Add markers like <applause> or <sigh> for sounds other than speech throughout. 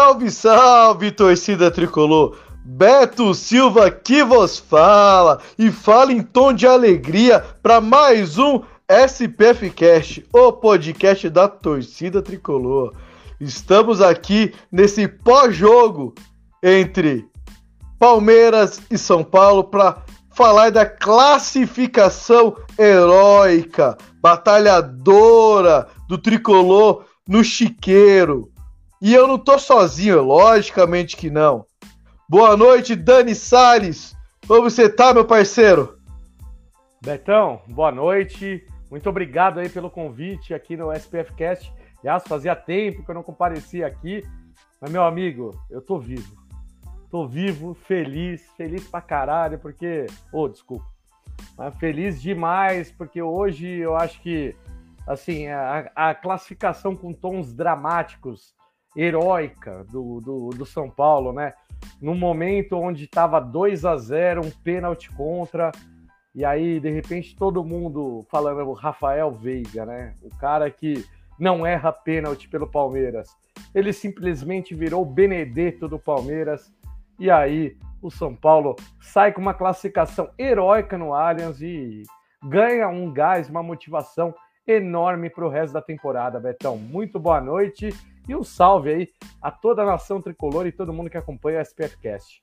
Salve, salve, torcida tricolor! Beto Silva que vos fala e fala em tom de alegria para mais um SPF Cast, o podcast da torcida tricolor. Estamos aqui nesse pós-jogo entre Palmeiras e São Paulo para falar da classificação heróica, batalhadora do tricolor no chiqueiro. E eu não tô sozinho, logicamente que não. Boa noite, Dani Salles. Como você tá, meu parceiro? Betão, boa noite. Muito obrigado aí pelo convite aqui no SPF Cast. Aliás, fazia tempo que eu não comparecia aqui. Mas, meu amigo, eu tô vivo. Tô vivo, feliz, feliz pra caralho, porque. Ô, oh, desculpa. Mas feliz demais, porque hoje eu acho que, assim, a, a classificação com tons dramáticos, heróica do, do, do São Paulo, né? num momento onde estava 2 a 0 um pênalti contra, e aí, de repente, todo mundo falando Rafael Veiga, né? O cara que não erra pênalti pelo Palmeiras. Ele simplesmente virou o Benedetto do Palmeiras. E aí, o São Paulo sai com uma classificação heróica no Allianz e ganha um gás, uma motivação enorme para o resto da temporada, Betão. Muito boa noite e um salve aí a toda a nação tricolor e todo mundo que acompanha o SPFcast.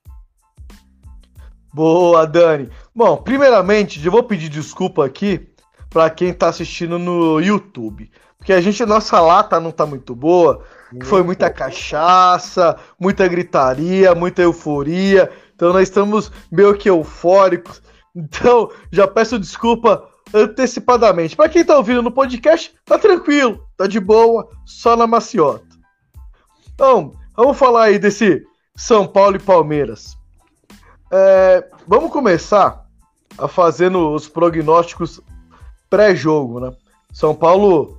Boa, Dani. Bom, primeiramente, eu vou pedir desculpa aqui para quem está assistindo no YouTube, porque a gente nossa lata não tá muito boa, foi muita cachaça, muita gritaria, muita euforia. Então nós estamos meio que eufóricos. Então, já peço desculpa antecipadamente. Para quem tá ouvindo no podcast, tá tranquilo, tá de boa, só na maciota. Então, vamos falar aí desse São Paulo e Palmeiras. É, vamos começar a fazendo os prognósticos pré-jogo, né? São Paulo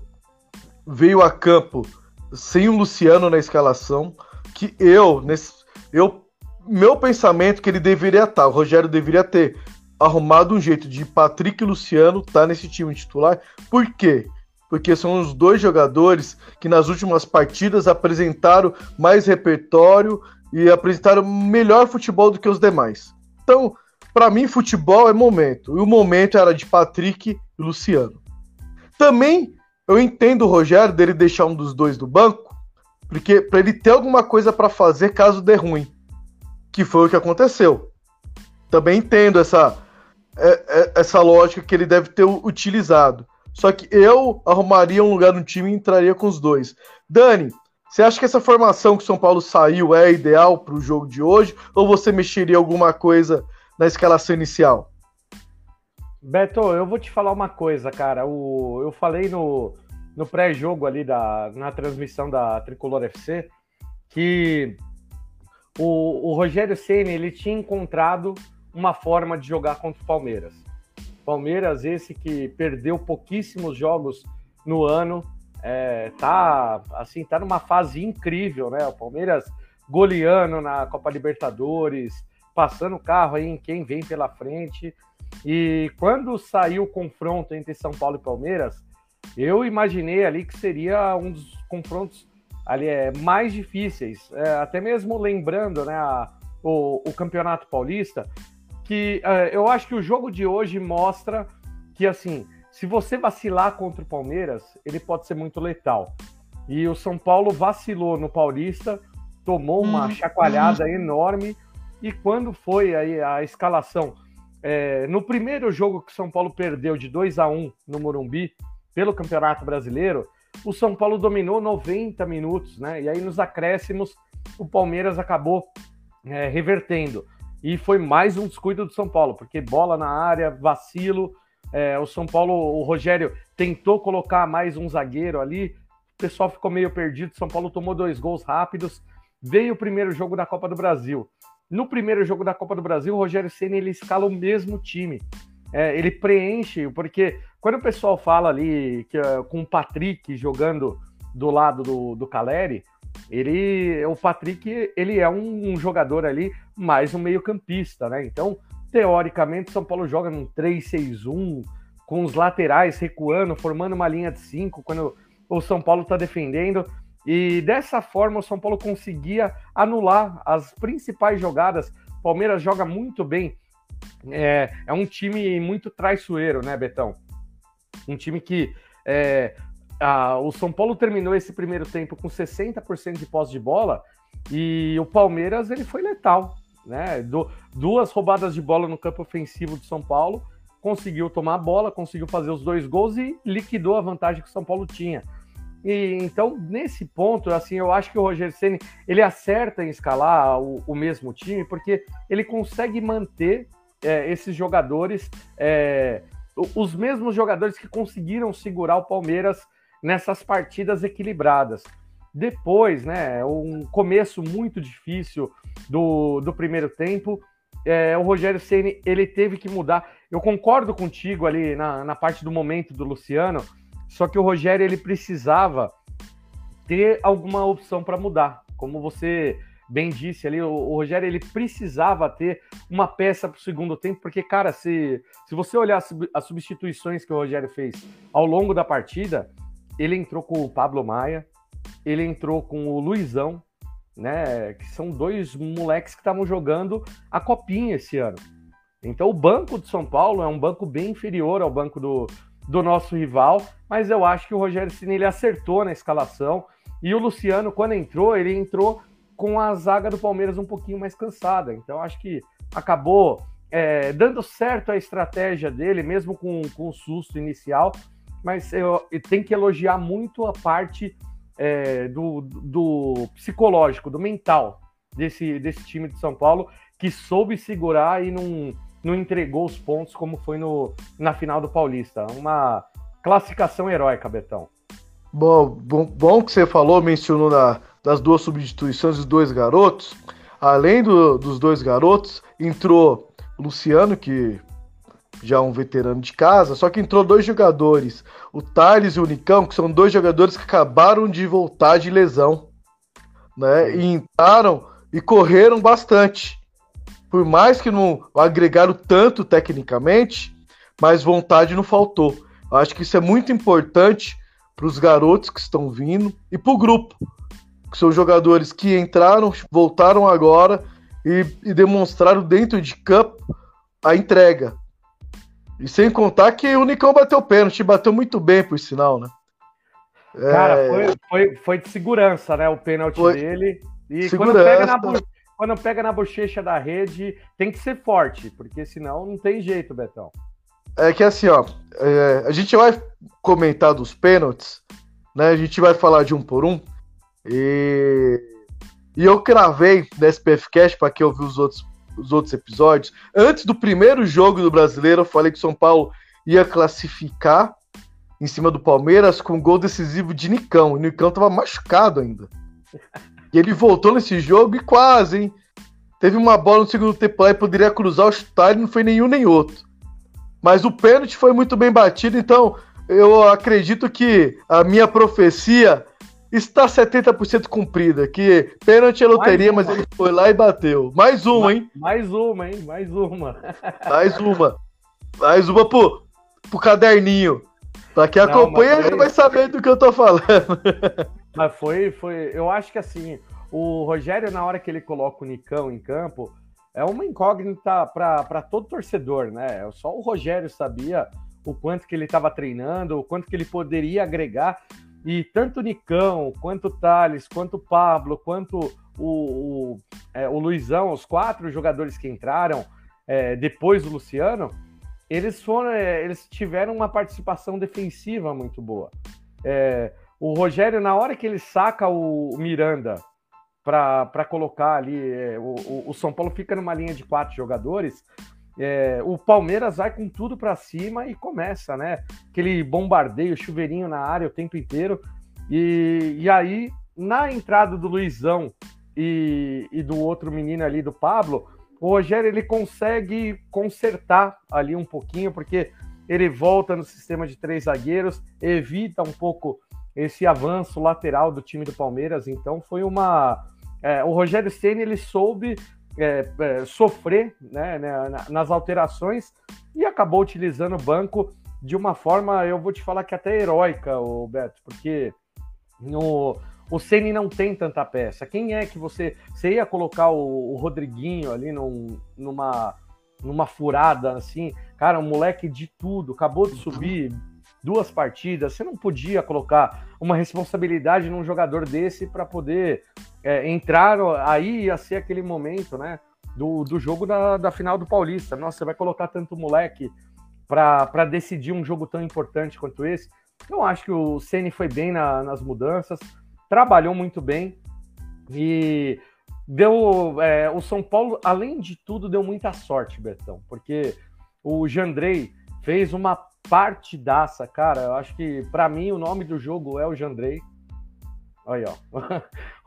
veio a campo sem o Luciano na escalação, que eu, nesse, eu meu pensamento é que ele deveria estar, o Rogério deveria ter arrumado um jeito de Patrick e Luciano estar tá nesse time titular. Por quê? Porque são os dois jogadores que nas últimas partidas apresentaram mais repertório e apresentaram melhor futebol do que os demais. Então, para mim, futebol é momento. E o momento era de Patrick e Luciano. Também eu entendo o Rogério dele deixar um dos dois do banco, porque para ele ter alguma coisa para fazer caso dê ruim, que foi o que aconteceu. Também entendo essa é, é, essa lógica que ele deve ter utilizado. Só que eu arrumaria um lugar no time e entraria com os dois. Dani, você acha que essa formação que o São Paulo saiu é ideal para o jogo de hoje? Ou você mexeria alguma coisa na escalação inicial? Beto, eu vou te falar uma coisa, cara. O, eu falei no, no pré-jogo ali da, na transmissão da Tricolor FC que o, o Rogério Ceni ele tinha encontrado uma forma de jogar contra o Palmeiras. Palmeiras, esse que perdeu pouquíssimos jogos no ano, é, tá assim, tá numa fase incrível, né? O Palmeiras goleando na Copa Libertadores, passando o carro aí em quem vem pela frente. E quando saiu o confronto entre São Paulo e Palmeiras, eu imaginei ali que seria um dos confrontos ali é, mais difíceis, é, até mesmo lembrando né, a, o, o Campeonato Paulista, que uh, eu acho que o jogo de hoje mostra que, assim, se você vacilar contra o Palmeiras, ele pode ser muito letal. E o São Paulo vacilou no Paulista, tomou uma hum, chacoalhada hum. enorme, e quando foi aí a escalação, é, no primeiro jogo que o São Paulo perdeu de 2 a 1 no Morumbi, pelo Campeonato Brasileiro, o São Paulo dominou 90 minutos, né? E aí nos acréscimos o Palmeiras acabou é, revertendo. E foi mais um descuido do São Paulo, porque bola na área, vacilo, É, o São Paulo, o Rogério tentou colocar mais um zagueiro ali, o pessoal ficou meio perdido. São Paulo tomou dois gols rápidos. Veio o primeiro jogo da Copa do Brasil. No primeiro jogo da Copa do Brasil, o Rogério Senna ele escala o mesmo time. É, ele preenche, porque quando o pessoal fala ali que, uh, com o Patrick jogando do lado do, do Caleri, ele, o Patrick, ele é um, um jogador ali mais um meio-campista, né? Então, teoricamente, São Paulo joga num 3-6-1, com os laterais recuando, formando uma linha de 5 quando o São Paulo está defendendo. E dessa forma, o São Paulo conseguia anular as principais jogadas. Palmeiras joga muito bem. É, é um time muito traiçoeiro, né, Betão? Um time que é, o São Paulo terminou esse primeiro tempo com 60% de posse de bola e o Palmeiras ele foi letal, né? Do, duas roubadas de bola no campo ofensivo do São Paulo, conseguiu tomar a bola, conseguiu fazer os dois gols e liquidou a vantagem que o São Paulo tinha. E então nesse ponto, assim, eu acho que o Rogério Ceni ele acerta em escalar o, o mesmo time porque ele consegue manter é, esses jogadores, é, os mesmos jogadores que conseguiram segurar o Palmeiras nessas partidas equilibradas. Depois, né, um começo muito difícil do, do primeiro tempo, é, o Rogério Ceni ele teve que mudar. Eu concordo contigo ali na, na parte do momento do Luciano, só que o Rogério ele precisava ter alguma opção para mudar. Como você bem disse ali, o, o Rogério ele precisava ter uma peça para o segundo tempo, porque, cara, se, se você olhar as, as substituições que o Rogério fez ao longo da partida, ele entrou com o Pablo Maia, ele entrou com o Luizão, né? Que são dois moleques que estavam jogando a copinha esse ano. Então o banco de São Paulo é um banco bem inferior ao banco do, do nosso rival, mas eu acho que o Rogério Ceni ele acertou na escalação e o Luciano quando entrou ele entrou com a zaga do Palmeiras um pouquinho mais cansada. Então acho que acabou é, dando certo a estratégia dele, mesmo com, com o susto inicial mas eu, eu tenho que elogiar muito a parte é, do, do psicológico, do mental desse, desse time de São Paulo, que soube segurar e não, não entregou os pontos como foi no, na final do Paulista. Uma classificação heróica, Betão. Bom, bom, bom que você falou, mencionou na, das duas substituições dos dois garotos. Além do, dos dois garotos, entrou Luciano, que já um veterano de casa, só que entrou dois jogadores, o Thales e o Nicão, que são dois jogadores que acabaram de voltar de lesão, né? E entraram e correram bastante. Por mais que não agregaram tanto tecnicamente, mas vontade não faltou. Acho que isso é muito importante para os garotos que estão vindo e para o grupo, que são jogadores que entraram, voltaram agora e, e demonstraram dentro de campo a entrega, e sem contar que o Nicão bateu pênalti, bateu muito bem, por sinal, né? Cara, é... foi, foi, foi de segurança, né? O pênalti foi... dele. E quando pega, na, quando pega na bochecha da rede, tem que ser forte, porque senão não tem jeito, Betão. É que assim, ó, é, a gente vai comentar dos pênaltis, né? A gente vai falar de um por um. E, e eu cravei no SPF Cash, para quem ouviu os outros os outros episódios, antes do primeiro jogo do brasileiro, eu falei que o São Paulo ia classificar em cima do Palmeiras com um gol decisivo de Nicão. O Nicão tava machucado ainda. E ele voltou nesse jogo e quase, hein? Teve uma bola no segundo tempo lá e poderia cruzar o chutar e não foi nenhum nem outro. Mas o pênalti foi muito bem batido, então eu acredito que a minha profecia está 70% cumprida. Que pênalti é loteria, mas ele foi lá e bateu. Mais uma, hein? Mais uma, hein? Mais uma. <laughs> Mais uma. Mais uma pro, pro caderninho. Pra quem Não, acompanha, foi... vai saber do que eu tô falando. <laughs> Mas foi, foi. Eu acho que assim, o Rogério, na hora que ele coloca o Nicão em campo, é uma incógnita para todo torcedor, né? Só o Rogério sabia o quanto que ele estava treinando, o quanto que ele poderia agregar. E tanto o Nicão, quanto o Thales, quanto o Pablo, quanto o, o, é, o Luizão, os quatro jogadores que entraram é, depois do Luciano, eles foram, é, eles tiveram uma participação defensiva muito boa. É, o Rogério, na hora que ele saca o, Miranda para colocar ali, é, o, o São Paulo fica numa linha de quatro jogadores, é, o Palmeiras vai com tudo para cima e começa, né? Aquele bombardeio, chuveirinho na área o tempo inteiro. E, e aí, na entrada do Luizão e, e do outro menino ali, do Pablo, o Rogério ele consegue consertar ali um pouquinho, porque ele volta no sistema de três zagueiros, evita um pouco esse avanço lateral do time do Palmeiras. Então foi uma. É, o Rogério Ceni ele soube é, é, sofrer né, né, nas alterações e acabou utilizando o banco de uma forma, eu vou te falar que até heróica, o Beto, porque no, o Ceni não tem tanta peça. Quem é que você. Você ia colocar o, o Rodriguinho ali num, numa, numa furada assim? Cara, um moleque de tudo, acabou de subir duas partidas. Você não podia colocar uma responsabilidade num jogador desse para poder é, entrar. Aí ia ser aquele momento, né? Do, do jogo da, da final do Paulista. Nossa, você vai colocar tanto moleque para decidir um jogo tão importante quanto esse. Eu acho que o Ceni foi bem na, nas mudanças trabalhou muito bem e deu. É, o São Paulo, além de tudo, deu muita sorte, Betão, porque o Jandrei fez uma partidaça, cara. Eu acho que, para mim, o nome do jogo é o Jandrei. Olha, ó.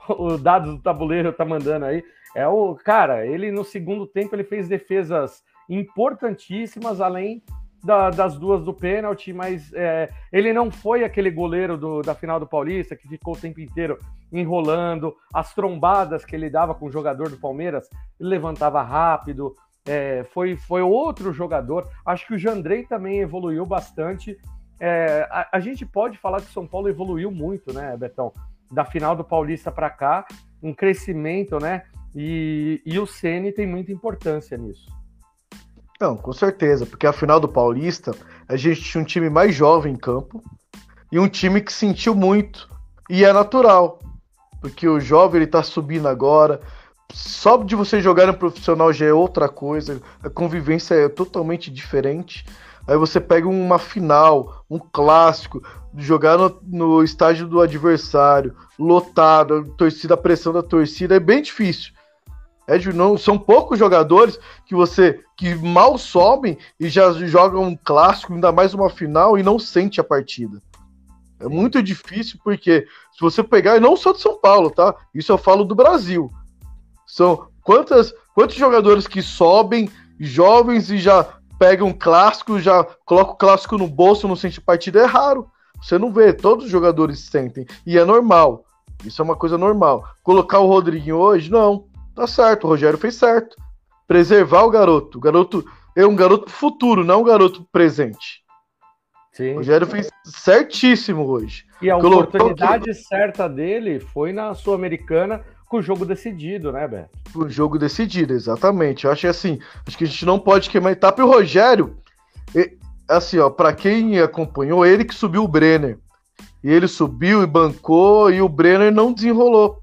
<laughs> o dado do tabuleiro tá mandando aí. É o cara, ele no segundo tempo ele fez defesas importantíssimas, além da, das duas do pênalti, mas é, ele não foi aquele goleiro do, da final do Paulista que ficou o tempo inteiro enrolando, as trombadas que ele dava com o jogador do Palmeiras, ele levantava rápido, é, foi, foi outro jogador. Acho que o Jandrei também evoluiu bastante. É, a, a, gente pode falar que o São Paulo evoluiu muito, né, Betão? Da final do Paulista para cá, um crescimento, né? E, e o Ceni tem muita importância nisso. Não, com certeza, porque a final do Paulista, a gente tinha um time mais jovem em campo e um time que sentiu muito. E é natural, porque o jovem ele tá subindo agora. Só de você jogar no profissional já é outra coisa, a convivência é totalmente diferente. Aí você pega uma final, um clássico, jogar no, no estágio do adversário, lotado, a torcida, a pressão da torcida, é bem difícil. É, não, são poucos jogadores que você que mal sobem e já jogam um clássico, ainda mais uma final, e não sente a partida. É muito difícil porque se você pegar, e não só de São Paulo, tá? Isso eu falo do Brasil. São quantas, quantos jogadores que sobem, jovens, e já pegam um clássico, já colocam o clássico no bolso, não sente partida, é raro. Você não vê, todos os jogadores sentem. E é normal. Isso é uma coisa normal. Colocar o Rodriguinho hoje, não. Tá certo, o Rogério fez certo. Preservar o garoto. O garoto é um garoto futuro, não um garoto presente. Sim. O Rogério fez certíssimo hoje. E a Colocou oportunidade que... certa dele foi na Sul-Americana com o jogo decidido, né, Beto? O jogo decidido, exatamente. Eu acho que assim, acho que a gente não pode queimar etapa. E o Rogério, assim, ó, para quem acompanhou, ele que subiu o Brenner. E ele subiu e bancou e o Brenner não desenrolou.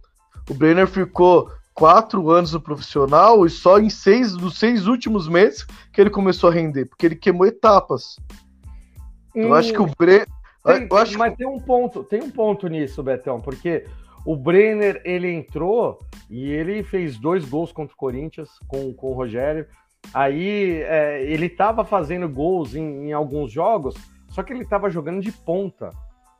O Brenner ficou quatro anos no profissional e só em seis dos seis últimos meses que ele começou a render, porque ele queimou etapas. Hum, eu acho que o Brenner. Acho... Mas tem um ponto, tem um ponto nisso, Betão, porque o Brenner ele entrou e ele fez dois gols contra o Corinthians com, com o Rogério. Aí é, ele estava fazendo gols em, em, alguns jogos, só que ele estava jogando de ponta.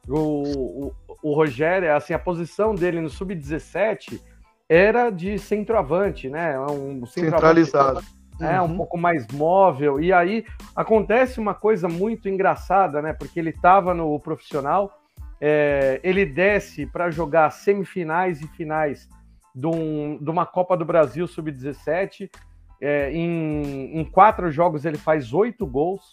O, o, o Rogério, assim, a posição dele no sub-17 era de centroavante, né? É um centralizado. É, uhum. um pouco mais móvel. E aí acontece uma coisa muito engraçada, né? Porque ele estava no profissional, é, ele desce para jogar semifinais e finais de, um, de uma Copa do Brasil Sub-17. É, em, em, quatro jogos ele faz oito gols.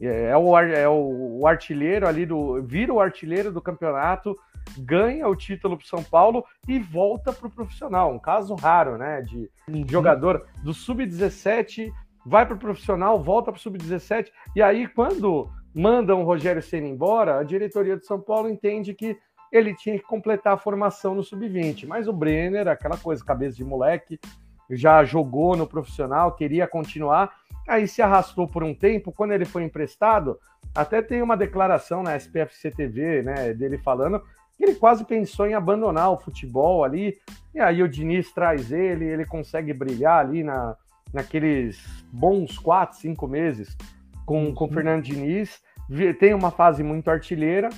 É, é, o, é o, o artilheiro ali do. vira o artilheiro do campeonato ganha o título para São Paulo e volta para o profissional. Um caso raro, né? De uhum. jogador do sub-17 vai para o profissional, volta para o sub-17 e aí quando mandam o Rogério Senna embora, a diretoria de São Paulo entende que ele tinha que completar a formação no sub-20. Mas o Brenner, aquela coisa, cabeça de moleque, já jogou no profissional, queria continuar, aí se arrastou por um tempo. Quando ele foi emprestado, até tem uma declaração na SPFC TV, né, dele falando ele quase pensou em abandonar o futebol ali, e aí o Diniz traz ele, ele consegue brilhar ali na, naqueles bons quatro, cinco meses com, com o Fernando Diniz, tem uma fase muito artilheira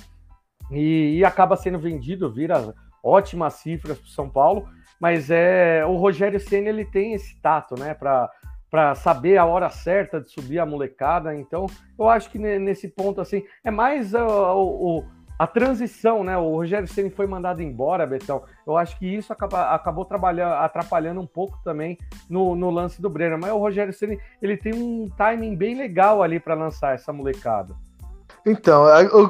e, e acaba sendo vendido, vira ótimas cifras para São Paulo, mas é o Rogério Senna ele tem esse tato, né, para saber a hora certa de subir a molecada. Então, eu acho que nesse ponto assim é mais o a transição, né? O Rogério Ceni foi mandado embora, Betão. Eu acho que isso acaba, acabou trabalhando, atrapalhando um pouco também no, no lance do Brenner. Mas o Rogério Ceni ele tem um timing bem legal ali para lançar essa molecada. Então,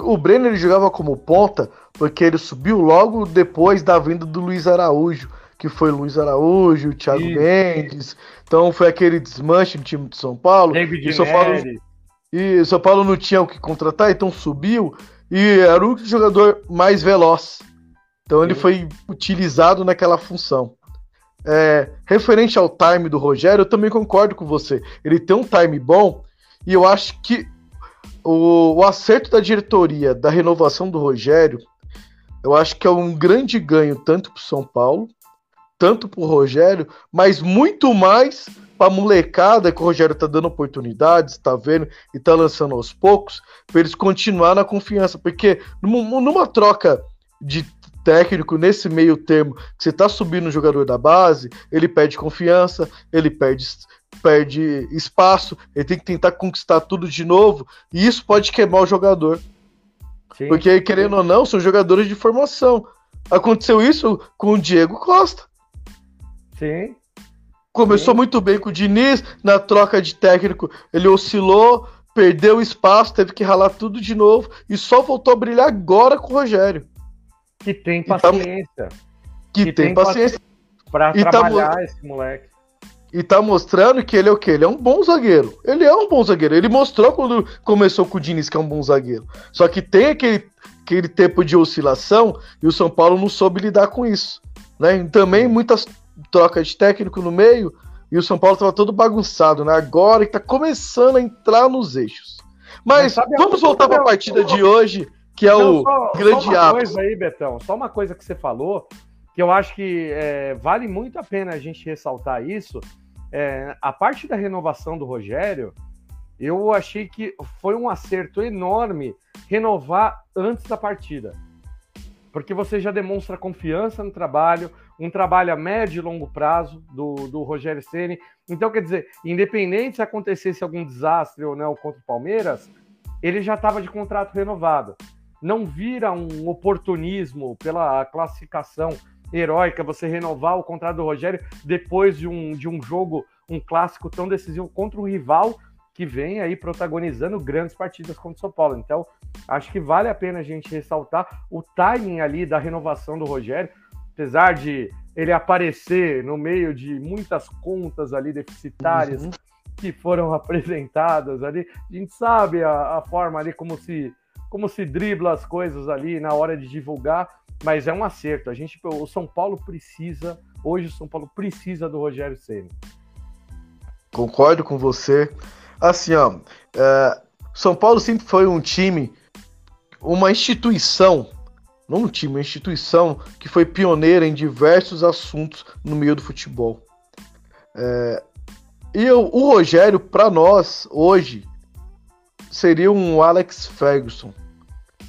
o, Brenner ele jogava como ponta porque ele subiu logo depois da vinda do Luiz Araújo, que foi Luiz Araújo, o Thiago isso. Mendes. Então foi aquele desmanche no time de São Paulo. David e São Paulo, e São Paulo não tinha o que contratar, então subiu e era o jogador mais veloz. Então ele foi utilizado naquela função. É, referente ao time do Rogério, eu também concordo com você. Ele tem um time bom e eu acho que o, o acerto da diretoria da renovação do Rogério, eu acho que é um grande ganho tanto para São Paulo, tanto para o Rogério, mas muito mais pra molecada que o Rogério tá dando oportunidades, tá vendo e tá lançando aos poucos, pra eles continuar na confiança. Porque numa, numa troca de técnico nesse meio termo, que você tá subindo o jogador da base, ele perde confiança, ele perde, perde espaço, ele tem que tentar conquistar tudo de novo, e isso pode queimar o jogador. Sim, Porque, querendo ou não, são jogadores de formação. Aconteceu isso com o Diego Costa. Sim. Começou Sim. muito bem com o Diniz, na troca de técnico ele oscilou, perdeu espaço, teve que ralar tudo de novo e só voltou a brilhar agora com o Rogério. Que tem tá paciência. Tá, que, que, tem, tem paciência. Pra e tá trabalhar tá, esse moleque. E tá mostrando que ele é o quê? Ele é um bom zagueiro. Ele é um bom zagueiro. Ele mostrou quando começou com o Diniz que é um bom zagueiro. Só que tem aquele, aquele tempo de oscilação e o São Paulo não soube lidar com isso. Né? E também muitas troca de técnico no meio e o São Paulo estava todo bagunçado, né? Agora que tá começando a entrar nos eixos. Mas, Mas vamos voltar para a partida de hoje, que é Não, o só, grande só uma coisa aí, Betão, só uma coisa que você falou, que eu acho que é, vale muito a pena a gente ressaltar isso. É, a parte da renovação do Rogério, eu achei que foi um acerto enorme renovar antes da partida. Porque você já demonstra confiança no trabalho, um trabalho a médio e longo prazo do, do Rogério Ceni. Então, quer dizer, independente se acontecesse algum desastre ou não contra o Palmeiras, ele já estava de contrato renovado. Não vira um oportunismo pela classificação heróica você renovar o contrato do Rogério depois de um, de um jogo, um clássico tão decisivo contra um rival que vem aí protagonizando grandes partidas contra o São Paulo. Então, acho que vale a pena a gente ressaltar o timing ali da renovação do Rogério apesar de ele aparecer no meio de muitas contas ali deficitárias uhum. que foram <laughs> apresentadas ali, a gente sabe a, a, forma ali como se como se dribla as coisas ali na hora de divulgar, mas é um acerto. A gente, o São Paulo precisa, hoje o São Paulo precisa do Rogério Ceni. Concordo com você. Assim, ó, é, São Paulo sempre foi um time, uma instituição não um time, uma instituição que foi pioneira em diversos assuntos no meio do futebol. É, e eu, o Rogério, para nós, hoje, seria um Alex Ferguson.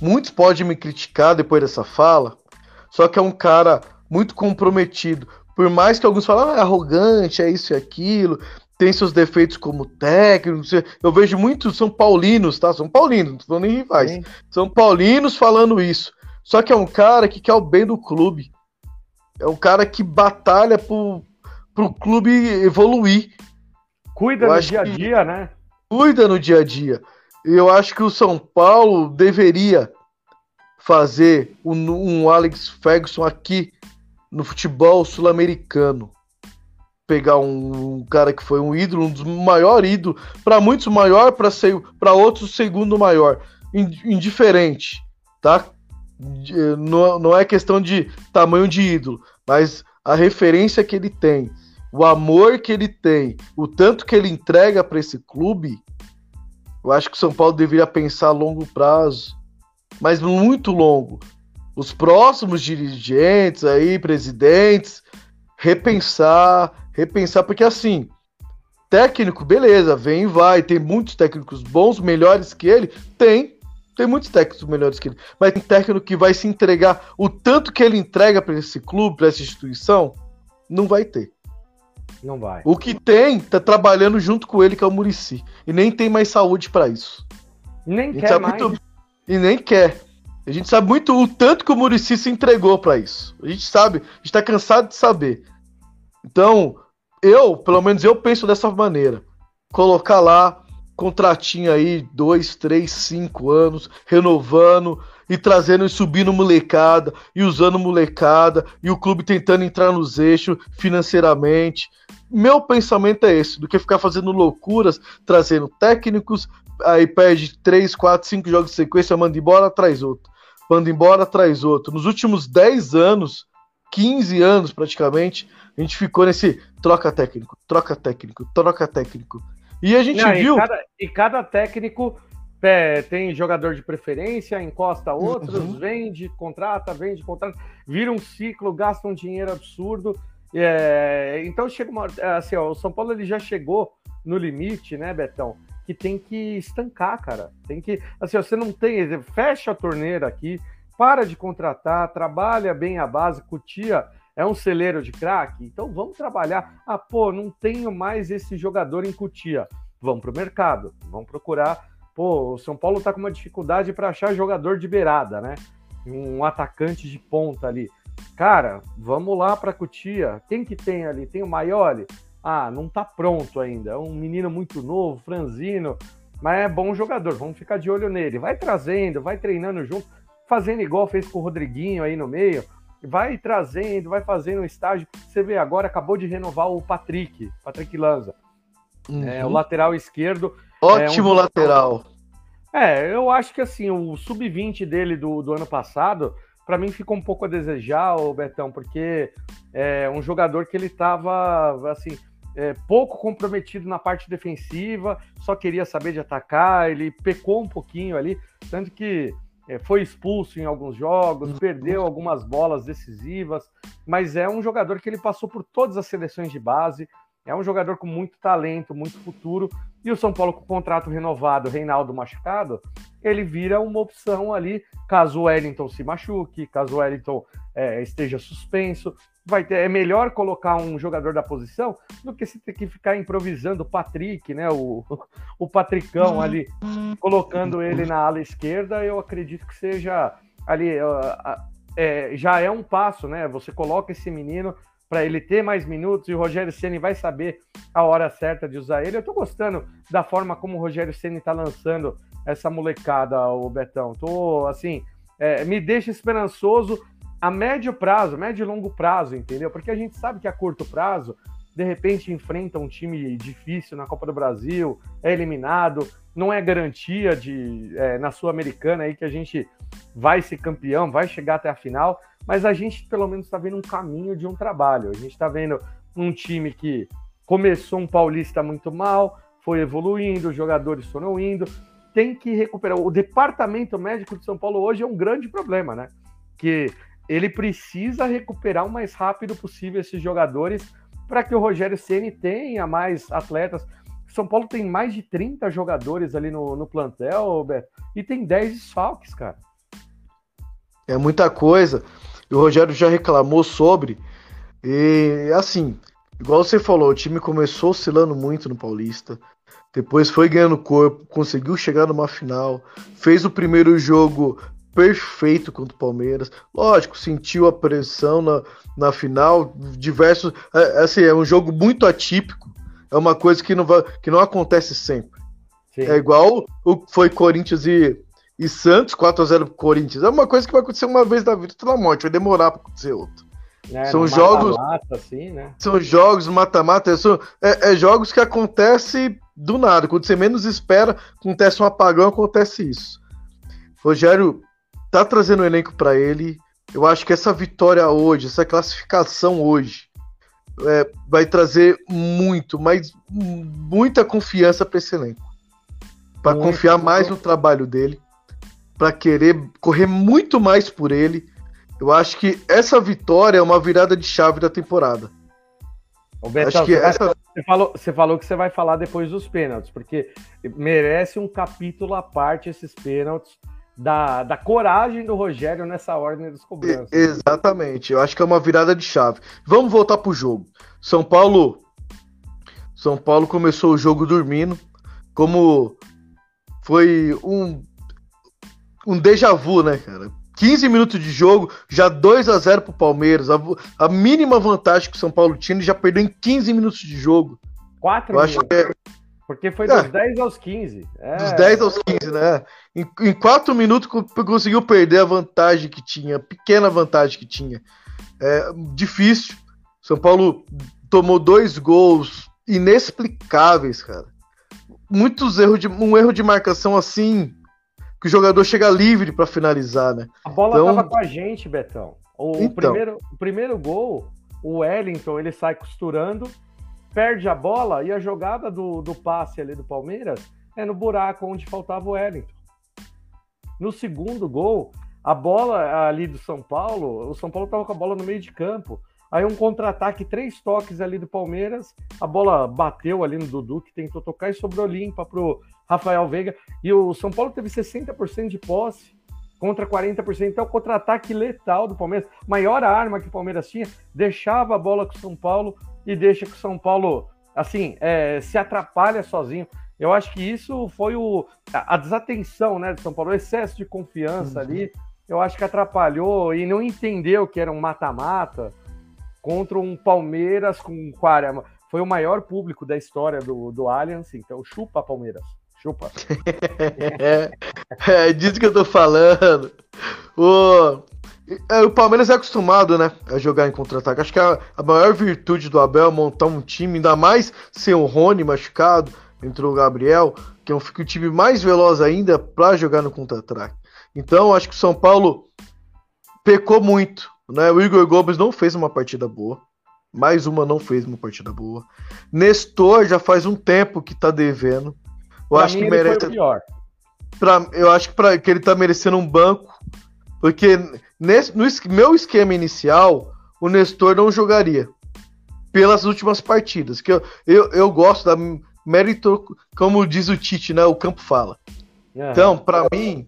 Muitos podem me criticar depois dessa fala, só que é um cara muito comprometido. Por mais que alguns falem, ah, é arrogante, é isso e aquilo, tem seus defeitos como técnico. Eu vejo muitos São Paulinos, tá? São Paulinos, não tô nem rivais. Sim. São Paulinos falando isso. Só que é um cara que quer o bem do clube. É um cara que batalha pro, pro clube evoluir. Cuida eu no dia a dia, né? Cuida no dia a dia. Eu acho que o São Paulo deveria fazer um, um Alex Ferguson aqui no futebol sul-americano. Pegar um, um, cara que foi um ídolo, um dos maiores ídolos, para muitos maior, para outros segundo maior, indiferente, tá? não, não é questão de tamanho de ídolo, mas a referência que ele tem, o amor que ele tem, o tanto que ele entrega para esse clube, eu acho que o São Paulo deveria pensar a longo prazo, mas muito longo. Os próximos dirigentes aí, presidentes, repensar, repensar, porque assim, Técnico, beleza, vem e vai. Tem muitos técnicos bons, melhores que ele? Tem. Tem muitos técnicos melhores que ele. Mas tem técnico que vai se entregar o tanto que ele entrega para esse clube, para essa instituição? Não vai ter. Não vai. O que tem, tá trabalhando junto com ele, que é o Murici. E nem tem mais saúde para isso. Nem quer mais. Muito... E nem quer. A gente sabe muito o tanto que o Murici se entregou para isso. A gente sabe, a gente tá cansado de saber. Então, eu, pelo menos eu penso dessa maneira. Colocar lá contratinho aí, dois, três, cinco anos, renovando e trazendo e subindo molecada e usando molecada e o clube tentando entrar nos eixos financeiramente. Meu pensamento é esse, do que ficar fazendo loucuras, trazendo técnicos, aí perde três, quatro, cinco jogos de sequência, manda embora, traz outro. Manda embora, traz outro. Nos últimos 10 anos, 15 anos praticamente, a gente ficou nesse troca técnico, troca técnico, troca técnico. E a gente Não, viu. E cada, e cada técnico é, tem jogador de preferência, encosta outros, uhum. vende, contrata, vende, contrata, vira um ciclo, gasta um dinheiro absurdo. É, então chega uma. Assim, ó, o São Paulo ele já chegou no limite, né, Betão? Que tem que estancar, cara. Tem que. Assim, você não tem. Fecha a torneira aqui, para de contratar, trabalha bem a base, cutia é um celeiro de craque? Então vamos trabalhar. Ah, pô, não tenho mais esse jogador em Cutia. Vamos para o mercado, vamos procurar. Pô, o São Paulo está com uma dificuldade para achar jogador de beirada, né? Um atacante de ponta ali. Cara, vamos lá para Cutia. Quem que tem ali? Tem o Maioli? Ah, não está pronto ainda. É um menino muito novo, franzino, mas é bom jogador. Vamos ficar de olho nele. Vai trazendo, vai treinando junto, fazendo igual fez com o Rodriguinho aí no meio vai trazendo, vai fazendo um estágio. Você vê agora, acabou de renovar o Patrick, Patrick Lanza. Uhum. É, o lateral esquerdo. Ótimo é um... lateral. É, eu acho que assim, o sub-20 dele do, do ano passado, para mim ficou um pouco a desejar, o Betão, porque é um jogador que ele estava assim, é, pouco comprometido na parte defensiva, só queria saber de atacar, ele pecou um pouquinho ali, tanto que é, foi expulso em alguns jogos, uhum. perdeu algumas bolas decisivas, mas é um jogador que ele passou por todas as seleções de base, é um jogador com muito talento, muito futuro, e o São Paulo com o contrato renovado, Reinaldo machucado, ele vira uma opção ali, caso o Wellington se machuque, caso o Wellington é, esteja suspenso, vai ter, é melhor colocar um jogador da posição do que se ter que ficar improvisando o Patrick, né? O, <laughs> o Patricão ali, colocando ele na ala esquerda, eu acredito que seja ali. É, já é um passo, né? Você coloca esse menino para ele ter mais minutos e o Rogério Ceni vai saber a hora certa de usar ele. Eu tô gostando da forma como o Rogério Ceni tá lançando essa molecada, o Betão. Tô assim, é, me deixa esperançoso a médio prazo, médio e longo prazo, entendeu? Porque a gente sabe que a curto prazo, de repente enfrenta um time difícil na Copa do Brasil, é eliminado, não é garantia de é, na Sul-Americana aí que a gente vai ser campeão, vai chegar até a final, mas a gente pelo menos está vendo um caminho de um trabalho. A gente está vendo um time que começou um paulista muito mal, foi evoluindo, os jogadores foram indo, tem que recuperar. O departamento médico de São Paulo hoje é um grande problema, né? Que ele precisa recuperar o mais rápido possível esses jogadores para que o Rogério Ceni tenha mais atletas. São Paulo tem mais de 30 jogadores ali no, no plantel, Beto, e tem 10 desfalques, cara. É muita coisa. E o Rogério já reclamou sobre. E assim, igual você falou, o time começou oscilando muito no Paulista. Depois foi ganhando corpo, conseguiu chegar numa final, fez o primeiro jogo perfeito contra o Palmeiras. Lógico, sentiu a pressão na, na final, diversos. É, é, assim, é um jogo muito atípico. É uma coisa que não, vai, que não acontece sempre. Sim. É igual o foi Corinthians e, e Santos, 4x0 pro Corinthians. É uma coisa que vai acontecer uma vez na vida na morte, vai demorar para acontecer outra. É, são jogos. Mata -mata, assim, né? São jogos mata-mata. É, é, jogos que acontece do nada. Quando você menos espera, acontece um apagão, acontece isso. Rogério tá trazendo o elenco para ele. Eu acho que essa vitória hoje, essa classificação hoje, é, vai trazer muito, mas muita confiança para esse elenco. Para confiar mais no trabalho dele, para querer correr muito mais por ele. Eu acho que essa vitória é uma virada de chave da temporada. Ô, Betão, Acho que você, essa. você falou, você falou que você vai falar depois dos pênaltis, porque merece um capítulo à parte esses pênaltis da, da coragem do Rogério nessa ordem das cobranças. Exatamente. Eu acho que é uma virada de chave. Vamos voltar pro jogo. São Paulo. São Paulo começou o jogo dormindo. Como foi um. Um déjà vu, né, cara? 15 minutos de jogo, já 2 a 0 pro Palmeiras. A, a mínima vantagem que o São Paulo tinha, ele já perdeu em 15 minutos de jogo. Quatro Eu acho que é porque foi É. dos 10 aos 15. É, dos 10 aos 15, né? Em, em 4 minutos co- conseguiu perder a vantagem que tinha, a pequena vantagem que tinha. É difícil. São Paulo tomou dois gols inexplicáveis, cara. Muitos erros de um erro de marcação assim que o jogador chega livre pra finalizar, né? A bola Então- tava com a gente, Betão. O, o Então. primeiro, o primeiro gol, o Wellington, ele sai costurando, perde a bola e a jogada do, do passe ali do Palmeiras é no buraco onde faltava o Wellington. No segundo gol, a bola ali do São Paulo, o São Paulo tava com a bola no meio de campo. Aí um contra-ataque, três toques ali do Palmeiras, a bola bateu ali no Dudu, que tentou tocar e sobrou limpa pro Rafael Veiga. E o São Paulo teve 60% de posse contra 40%. Então, contra-ataque letal do Palmeiras. Maior arma que o Palmeiras tinha, deixava a bola com o São Paulo e deixa que o São Paulo, assim, é, se atrapalha sozinho. Eu acho que isso foi o, a, a desatenção né, do São Paulo, o excesso de confiança ali. Eu acho que atrapalhou e não entendeu que era um mata-mata contra um Palmeiras com 40. Foi o maior público da história do, do Allianz, então chupa Palmeiras. Chupa. É, é disso que eu tô falando. O, é, o Palmeiras é acostumado, né, a jogar em contra-ataque. Acho que a, a maior virtude do Abel é montar um time, ainda mais sem o Rony machucado, entrou o Gabriel, que é um, fica o time mais veloz ainda pra jogar no contra-ataque. Então, acho que o São Paulo pecou muito, né? O Igor Gomes não fez uma partida boa. Mais uma não fez uma partida boa. Nestor já faz um tempo que tá devendo. Eu Pra acho que merece pra, eu acho que, pra, que ele tá merecendo um banco, porque nesse, no meu esquema inicial, o Nestor não jogaria. Pelas últimas partidas, que eu, eu, eu gosto da mérito, como diz o Tite, né? O campo fala. É. Então, pra mim,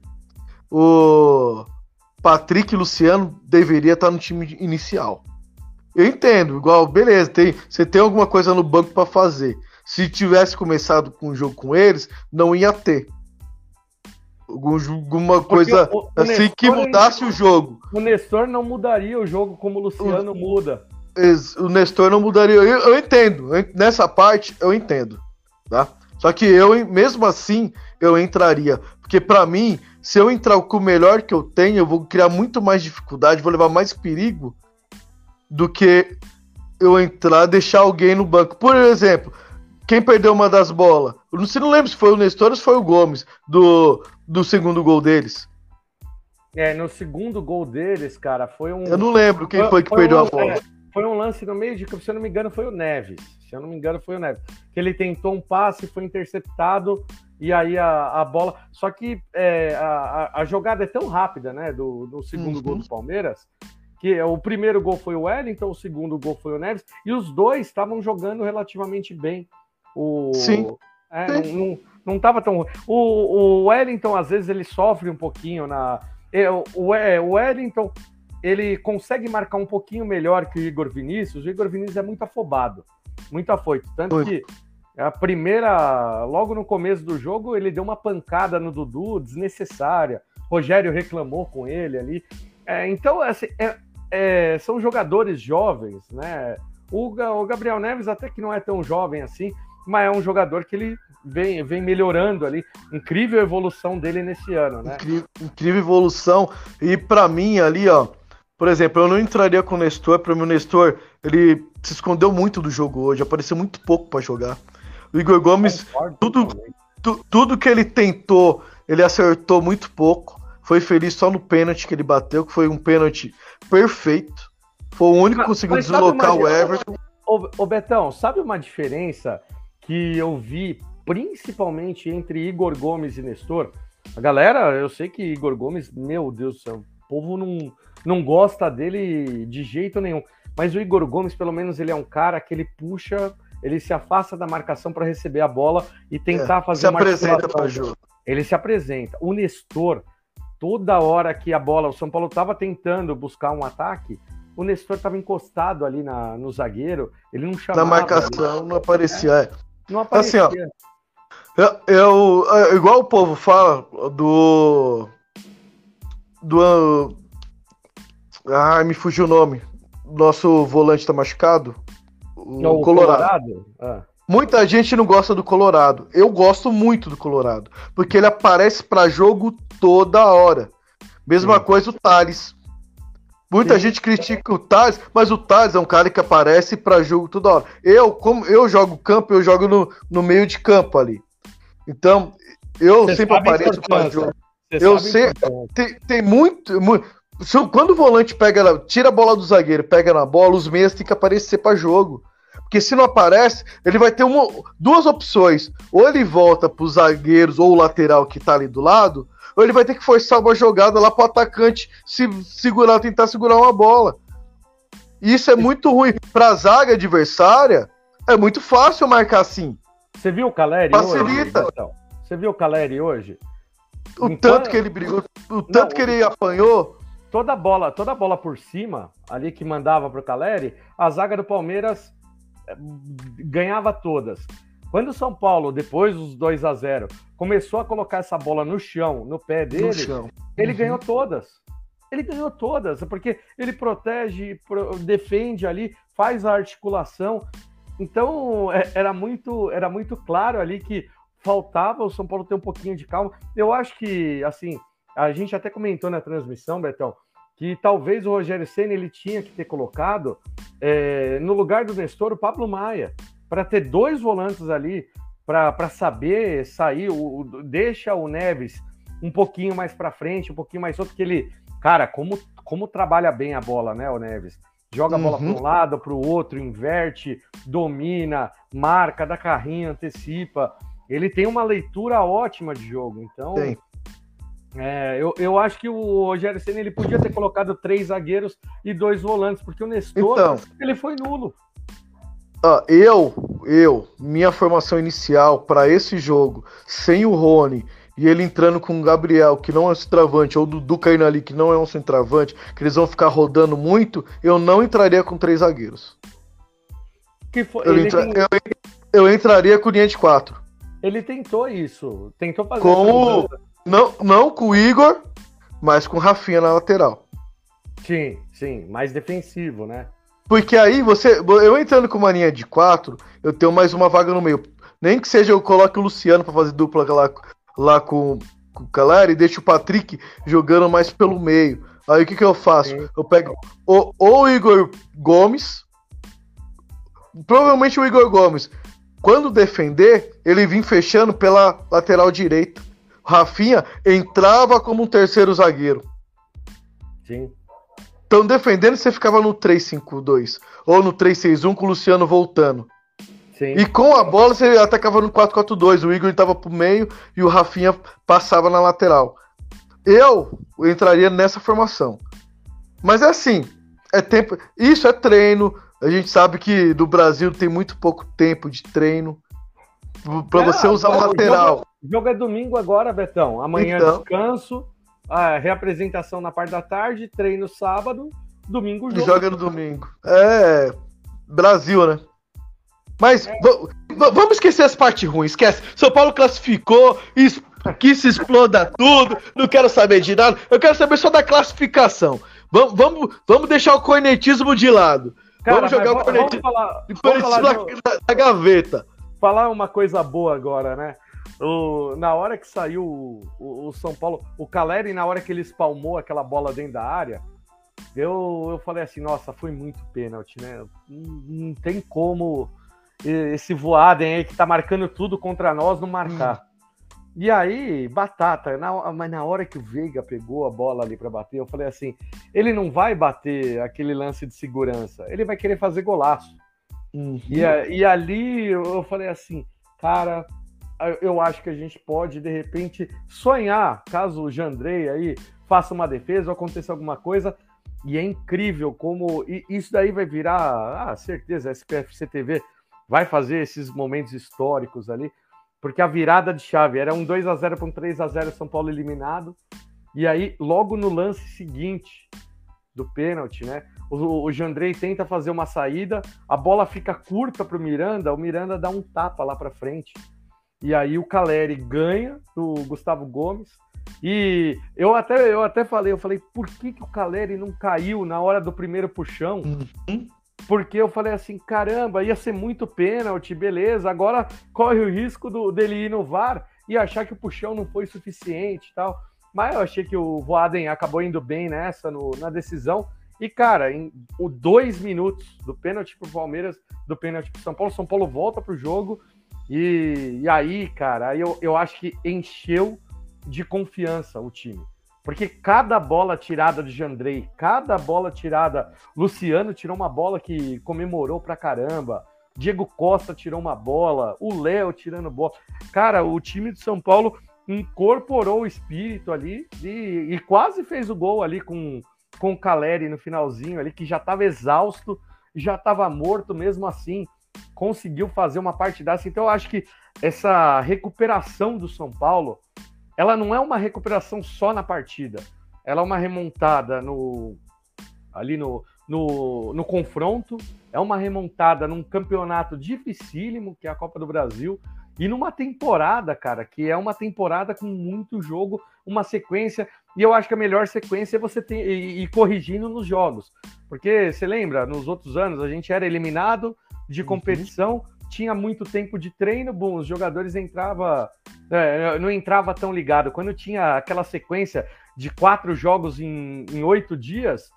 o Patrick e Luciano deveria estar no time inicial. Eu entendo, igual, beleza, tem, você tem alguma coisa no banco pra fazer. Se tivesse começado com o jogo com eles, não ia ter. Alguma coisa o- o assim que Nestor, mudasse o jogo. O Nestor não mudaria o jogo como o Luciano muda. Ex- O Nestor não mudaria. Eu, eu entendo, eu- nessa parte eu entendo, tá? Só que eu, mesmo assim, eu entraria. Porque pra mim, se eu entrar com o melhor que eu tenho, eu vou criar muito mais dificuldade, vou levar mais perigo do que eu entrar, deixar alguém no banco. Por exemplo, quem perdeu uma das bolas? Eu não, sei- não lembro se foi o Nestor ou se foi o Gomes, do, do segundo gol deles. É, no segundo gol deles, cara, foi um. Eu não lembro quem foi que perdeu um, a bola. é, foi um lance no meio de campo, se eu não me engano, foi o Neves. Se eu não me engano, foi o Neves. Que ele tentou um passe, foi interceptado, e aí a, a bola. Só que é, a, a- a jogada é tão rápida, né? Do, do segundo Uhum. gol do Palmeiras, que o primeiro gol foi o Wellington, o segundo gol foi o Neves, e os dois estavam jogando relativamente bem. O, Sim. É, não, não, não tava tão ruim. O, o Wellington, às vezes, ele sofre um pouquinho na. é, O, o, é, o Wellington, ele consegue marcar um pouquinho melhor que o Igor Vinícius. O Igor Vinícius é muito afobado, muito afoito. Tanto Muito. que a primeira, logo no começo do jogo, ele deu uma pancada no Dudu desnecessária. Rogério reclamou com ele ali. É, então, assim, é- é, são jogadores jovens, né? O, o Gabriel Neves até que não é tão jovem assim, mas é um jogador que ele vem, vem melhorando ali. Incrível a evolução dele nesse ano, né? Incrível, incrível evolução. E pra mim ali, ó, por exemplo, eu não entraria com o Nestor. Pra mim, o Nestor, ele se escondeu muito do jogo hoje, apareceu muito pouco pra jogar. O Igor Gomes, Concordo tudo- tu- tudo que ele tentou, ele acertou muito pouco. Foi feliz só no pênalti que ele bateu, que foi um pênalti perfeito. Foi o único que conseguiu deslocar o Everton. Ô, ô, Betão, sabe uma diferença que eu vi principalmente entre Igor Gomes e Nestor? A galera, eu sei que Igor Gomes, meu Deus do céu, o povo não, não gosta dele de jeito nenhum. Mas o Igor Gomes, pelo menos, ele é um cara que ele puxa, ele se afasta da marcação para receber a bola e tentar É, fazer se uma apresenta para jogo. Ele se apresenta. O Nestor, toda hora que a bola, o São Paulo estava tentando buscar um ataque, o Nestor estava encostado ali na, no zagueiro, ele não chamava. Na marcação não aparecia. é. Não Assim, aparecia. ó. Eu, eu- é, igual o povo fala do. Do. Ai, me fugiu o nome. Nosso volante tá machucado. O, Não, Colorado. Ah, Muita gente não gosta do Colorado. Eu gosto muito do Colorado. Porque ele aparece pra jogo toda hora. Mesma Sim. coisa o Thales. Muita Sim. gente critica o Thales, mas o Thales é um cara que aparece pra jogo toda hora. Eu, como eu jogo campo, eu jogo no, no meio de campo ali. Então, eu Você sempre apareço pra importância. jogo. você Eu sei-. Tem, tem muito, mu- se o- Quando o volante pega, tira a bola do zagueiro, pega na bola, os meias têm que aparecer pra jogo. Porque se não aparece, ele vai ter uma, duas opções. Ou ele volta pros zagueiros ou o lateral que tá ali do lado, ou ele vai ter que forçar uma jogada lá pro atacante se segurar, tentar segurar uma bola. Isso é muito ruim. Pra zaga adversária, é muito fácil marcar assim. Você viu o Caleri Facilita. hoje? Então, você viu o Caleri hoje? O Enquanto- tanto que ele brigou, o tanto que ele apanhou. Toda bola, toda bola por cima, ali que mandava pro Caleri, a zaga do Palmeiras eh, ganhava todas. Quando o São Paulo, depois dos 2 a 0 começou a colocar essa bola no chão, no pé dele, No ele Uhum. ganhou todas. Ele ganhou todas, porque ele protege, pro- defende ali, faz a articulação. Então é- era muito, era muito claro ali que faltava o São Paulo ter um pouquinho de calma. Eu acho que, assim, a gente até comentou na transmissão, Betão, que talvez o Rogério Senna ele tinha que ter colocado é, no lugar do Nestor o Pablo Maia, para ter dois volantes ali, para saber sair, o, o- deixa o Neves um pouquinho mais para frente, um pouquinho mais solto, que ele, cara, como, como trabalha bem a bola, né, o Neves? Joga a bola Uhum. para um lado, para o outro, inverte, domina, marca, dá carrinho, antecipa. Ele tem uma leitura ótima de jogo, então Tem. é, eu, eu acho que o Rogério Senna ele podia ter colocado três zagueiros e dois volantes, porque o Nestor Então. ele foi nulo. Ó, eu, eu, minha formação inicial para esse jogo, sem o Rony e ele entrando com o Gabriel, que não é um centroavante, ou o Dudu caindo ali, que não é um centroavante, que eles vão ficar rodando muito, eu não entraria com três zagueiros. Que foi, Eu, entra- tem- eu- eu entraria com linha de quatro. ele tentou isso, tentou fazer Com o-. Não, não com o Igor, mas com o Rafinha na lateral. Sim, sim, mais defensivo, né? Porque aí você. Eu entrando com uma linha de quatro, eu tenho mais uma vaga no meio. Nem que seja eu coloque o Luciano pra fazer dupla lá, lá com, com o Caleri e deixo o Patrick jogando mais pelo meio. Aí o que, que eu faço? Eu pego ou, ou o Igor Gomes. Provavelmente o Igor Gomes. Quando defender, ele vinha fechando pela lateral direita. Rafinha entrava como um terceiro zagueiro. Sim. Então, defendendo, você ficava no 3-5-2 ou no 3-6-1 com o Luciano voltando. Sim. E com a bola, você atacava no 4-4-2. O Igor estava pro meio e o Rafinha passava na lateral. Eu entraria nessa formação. Mas é assim, é tempo. Isso é treino. A gente sabe que do Brasil tem muito pouco tempo de treino. Pra É, você usar o agora o lateral. O jogo é domingo agora, Betão. Amanhã Então. descanso, a reapresentação na parte da tarde, treino sábado, domingo jogo. joga no domingo. É. Brasil, né? Mas va- vamos esquecer as partes ruins, esquece. São Paulo classificou, es- que se exploda tudo, não quero saber de nada, eu quero saber só da classificação. Vamos, vamos, vamos deixar o cornetismo de lado. Cara, vamos jogar o vamos, cornetismo, falar, vamos falar gaveta. falar uma coisa boa agora, né? O- na hora que saiu o, o- o São Paulo, o Caleri, na hora que ele espalmou aquela bola dentro da área, eu, eu falei assim, nossa, foi muito pênalti, né? Não, não tem como esse Voaden aí que tá marcando tudo contra nós não marcar. E aí, batata, na, mas na hora que o Veiga pegou a bola ali para bater, eu falei assim, ele não vai bater aquele lance de segurança, ele vai querer fazer golaço. E, a- e ali eu falei assim, cara, eu- eu acho que a gente pode, de repente, sonhar, caso o Jandrei aí faça uma defesa ou aconteça alguma coisa, E é incrível como e isso daí vai virar, ah, certeza, a SPFC TV vai fazer esses momentos históricos ali, porque a virada de chave era um 2 a 0 para um 3 a 0 São Paulo eliminado. E aí, logo no lance seguinte do pênalti, né? O, o Jandrei tenta fazer uma saída, a bola fica curta para o Miranda, o Miranda dá um tapa lá para frente. E aí o Caleri ganha do Gustavo Gomes. E eu até, eu até falei, eu falei, por que, que o Caleri não caiu na hora do primeiro puxão? Uhum. Porque eu falei assim, caramba, ia ser muito pênalti, beleza. Agora corre o risco do, dele ir no VAR e achar que o puxão não foi suficiente e tal. Mas eu achei que o Voaden acabou indo bem nessa, no, na decisão. E, cara, em o dois minutos do pênalti pro Palmeiras, do pênalti pro São Paulo, São Paulo volta pro jogo. E, e aí, cara, eu, eu acho que encheu de confiança o time. Porque cada bola tirada de Jandrei, cada bola tirada. Luciano tirou uma bola que comemorou pra caramba. Diego Costa tirou uma bola. O Léo tirando bola. Cara, o time de São Paulo incorporou o espírito ali e, e quase fez o gol ali com, com o Caleri no finalzinho ali, que já estava exausto, já estava morto mesmo assim, conseguiu fazer uma partidaça. Então eu acho que essa recuperação do São Paulo, ela não é uma recuperação só na partida, ela é uma remontada no ali no, no, no confronto, é uma remontada num campeonato dificílimo, que é a Copa do Brasil, e numa temporada, cara, que é uma temporada com muito jogo, uma sequência, e eu acho que a melhor sequência é você ter e corrigindo nos jogos. Porque você lembra, nos outros anos a gente era eliminado de uhum. competição, uhum. tinha muito tempo de treino, bom, os jogadores entrava, é, não entrava tão ligado. Quando tinha aquela sequência de quatro jogos em, em oito dias,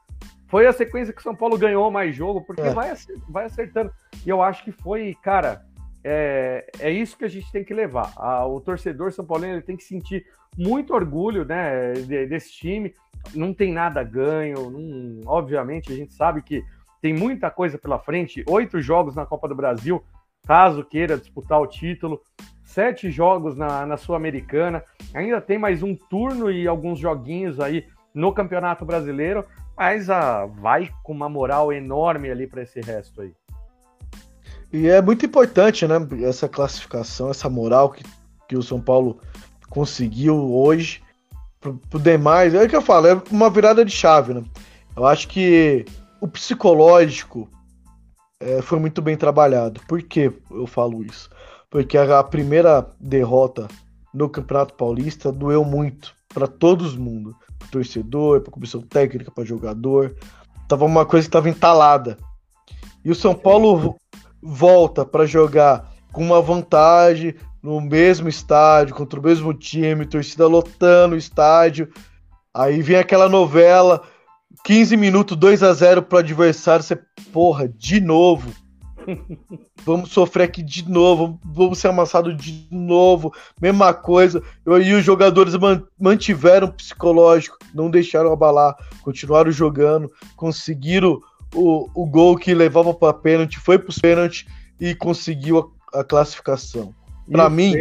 foi a sequência que o São Paulo ganhou mais jogo, porque é. vai, vai acertando. E eu acho que foi, cara, é, é isso que a gente tem que levar. A, o torcedor São Paulino ele tem que sentir muito orgulho né, de, desse time. Não tem nada ganho, não, obviamente, a gente sabe que tem muita coisa pela frente. Oito jogos na Copa do Brasil, caso queira disputar o título. Sete jogos na, na Sul-Americana. Ainda tem mais um turno e alguns joguinhos aí no Campeonato Brasileiro. Mas ah, vai com uma moral enorme ali para esse resto aí. E é muito importante, né? Essa classificação, essa moral que, que o São Paulo conseguiu hoje. Pro, pro demais, é o que eu falo, é uma virada de chave, né? Eu acho que o psicológico é, foi muito bem trabalhado. Por que eu falo isso? Porque a, a primeira derrota no Campeonato Paulista doeu muito para todo mundo, para torcedor, para comissão técnica, para jogador. Tava uma coisa que estava entalada. E o São Paulo volta para jogar com uma vantagem no mesmo estádio, contra o mesmo time, torcida lotando o estádio. Aí vem aquela novela, 15 minutos, 2 a 0 pro adversário, você, porra, de novo. <laughs> vamos sofrer aqui de novo, vamos ser amassados de novo, mesma coisa. E os jogadores mantiveram o psicológico, não deixaram abalar, continuaram jogando, conseguiram o, o gol que levava para pênalti, foi para os pênaltis e conseguiu a, a classificação. Para mim,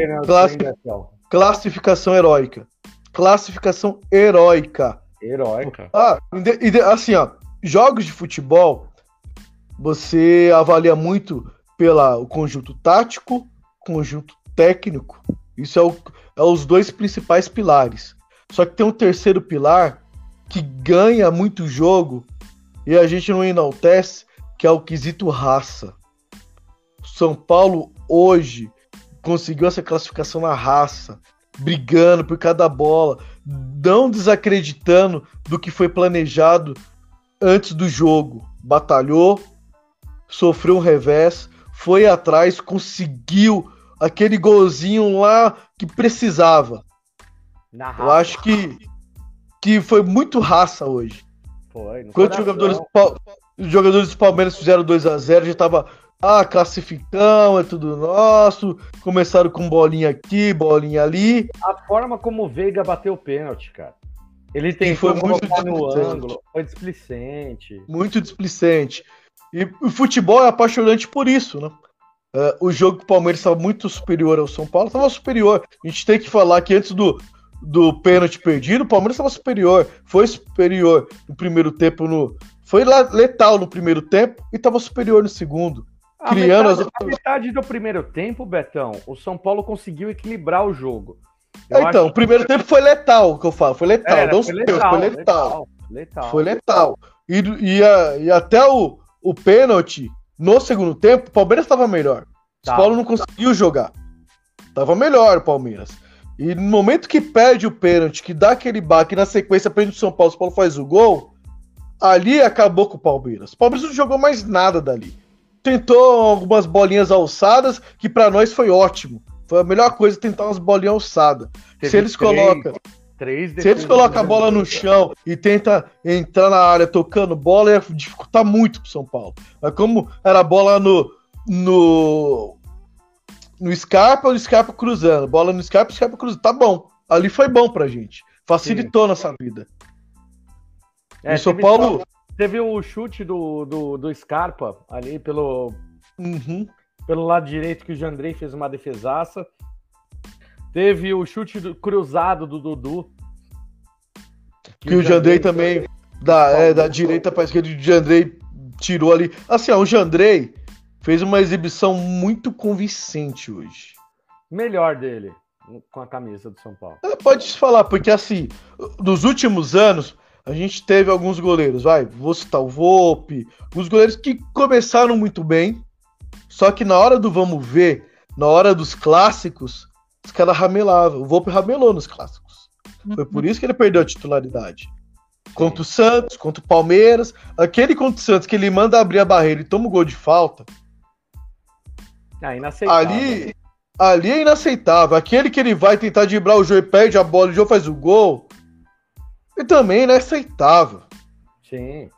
classificação heróica. Classificação heróica. Heróica. Ah, assim, ó, jogos de futebol você avalia muito pela o conjunto tático, conjunto técnico. Isso é, o, é os dois principais pilares. Só que tem um terceiro pilar que ganha muito jogo e a gente não enaltece, que é o quesito raça. São Paulo hoje conseguiu essa classificação na raça, brigando por cada bola, não desacreditando do que foi planejado antes do jogo. Batalhou, sofreu um revés, foi atrás, conseguiu aquele golzinho lá que precisava. Eu acho que, que foi muito raça hoje. Foi. Quando os jogadores, os jogadores do Palmeiras fizeram 2 a 0 já tava. Ah, classificão, é tudo nosso. Começaram com bolinha aqui, bolinha ali. A forma como o Veiga bateu o pênalti, cara. Ele tem foi muito no ângulo, foi displicente. Muito displicente. E o futebol é apaixonante por isso, né? Uh, o jogo do Palmeiras estava muito superior ao São Paulo, estava superior. A gente tem que falar que antes do, do pênalti perdido, o Palmeiras estava superior. Foi superior no primeiro tempo. No, foi letal no primeiro tempo e estava superior no segundo. Criando metade, as... a metade do primeiro tempo, Betão, o São Paulo conseguiu equilibrar o jogo. Eu então, o primeiro que... tempo foi letal, o que eu falo. Foi letal. Era, foi, letal foi letal. letal. letal. Foi letal. E, e, e até o, o pênalti, no segundo tempo, o Palmeiras estava melhor. O São Paulo não conseguiu jogar. Tava melhor o Palmeiras. E no momento que perde o pênalti, que dá aquele baque na sequência prende o São Paulo, o São Paulo faz o gol, ali acabou com o Palmeiras. O Palmeiras não jogou mais nada dali. Tentou algumas bolinhas alçadas, que para nós foi ótimo. Foi a melhor coisa tentar umas bolinhas alçadas. se eles três, colocam. Três se eles colocam a bola no chão e tenta entrar na área tocando bola, ia dificultar muito pro São Paulo. Mas como era a bola no, no no Scarpa, no Scarpa cruzando. Bola no Scarpa, Scarpa cruzando. Tá bom. Ali foi bom pra gente. Facilitou Sim. nossa vida. É, o São Paulo. Só, teve o chute do, do, do Scarpa ali pelo. Uhum. Pelo lado direito que o Jandrei fez uma defesaça. Teve o chute do, cruzado do Dudu. Que, que o Jandrei, também. Da, é, da direita pra esquerda, o Jandrei tirou ali. Assim, ó, o Jandrei fez uma exibição muito convincente hoje. Melhor dele com a camisa do São Paulo. É, pode falar, porque assim, nos últimos anos, a gente teve alguns goleiros, vai, vou citar o Volpe, os goleiros que começaram muito bem, só que na hora do vamos ver, na hora dos clássicos, os caras ramelavam. O Volpe ramelou nos clássicos. Foi por isso que ele perdeu a titularidade. Contra o Santos, contra o Palmeiras, aquele contra o Santos que ele manda abrir a barreira e toma o gol de falta, ah, inaceitável. Ali, ali é inaceitável. Aquele que ele vai tentar driblar o jogo e perde a bola e o jogo faz o gol. E também é inaceitável. Sim.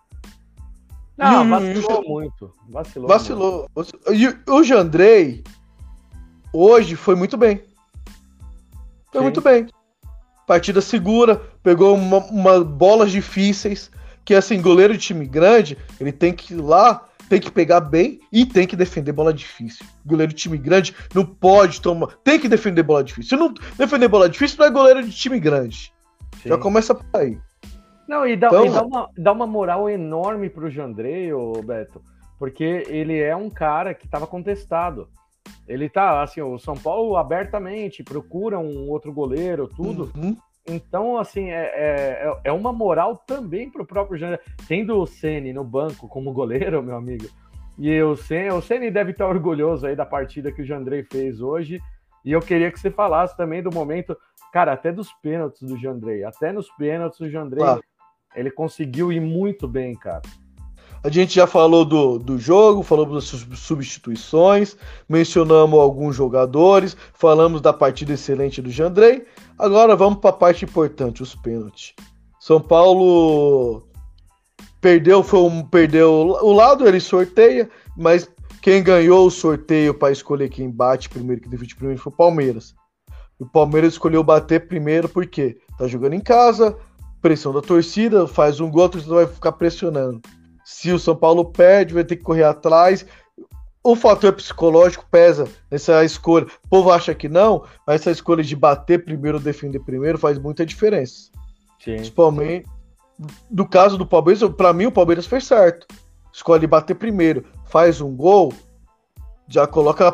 Não, e, vacilou muito. Vacilou. Vacilou. Muito. E o Jandrei, hoje, foi muito bem. Foi Sim. muito bem. Partida segura, pegou uma, uma, bolas difíceis. Que assim, goleiro de time grande, ele tem que ir lá tem que pegar bem e tem que defender bola difícil. Goleiro de time grande não pode tomar. Tem que defender bola difícil. Se não defender bola difícil, não é goleiro de time grande. Sim. Já começa por aí. Não, e dá, então, e dá, uma, dá uma moral enorme pro Jandrei, ô Beto, porque ele é um cara que estava contestado. Ele tá, assim, o São Paulo abertamente procura um outro goleiro, tudo. Uhum. Então, assim, é, é, é uma moral também para o próprio Jandrei. Tendo o Ceni no banco como goleiro, meu amigo, e o Ceni, o Ceni deve estar orgulhoso aí da partida que o Jandrei fez hoje. E eu queria que você falasse também do momento, cara, até dos pênaltis do Jandrei. Até nos pênaltis o Jandrei, ah. ele conseguiu ir muito bem, cara. A gente já falou do, do jogo, falamos das substituições, mencionamos alguns jogadores, falamos da partida excelente do Jandrei. Agora vamos para a parte importante, os pênaltis. São Paulo perdeu, foi um, perdeu o lado, ele sorteia, mas quem ganhou o sorteio para escolher quem bate primeiro, que defende primeiro, foi o Palmeiras. O Palmeiras escolheu bater primeiro porque tá jogando em casa, pressão da torcida, faz um gol, a torcida vai ficar pressionando. Se o São Paulo perde, vai ter que correr atrás. O fator psicológico pesa nessa escolha. O povo acha que não, mas essa escolha de bater primeiro, defender primeiro, faz muita diferença. Sim. Principalmente do caso do Palmeiras, para mim o Palmeiras fez certo. Escolhe bater primeiro, faz um gol, já coloca a,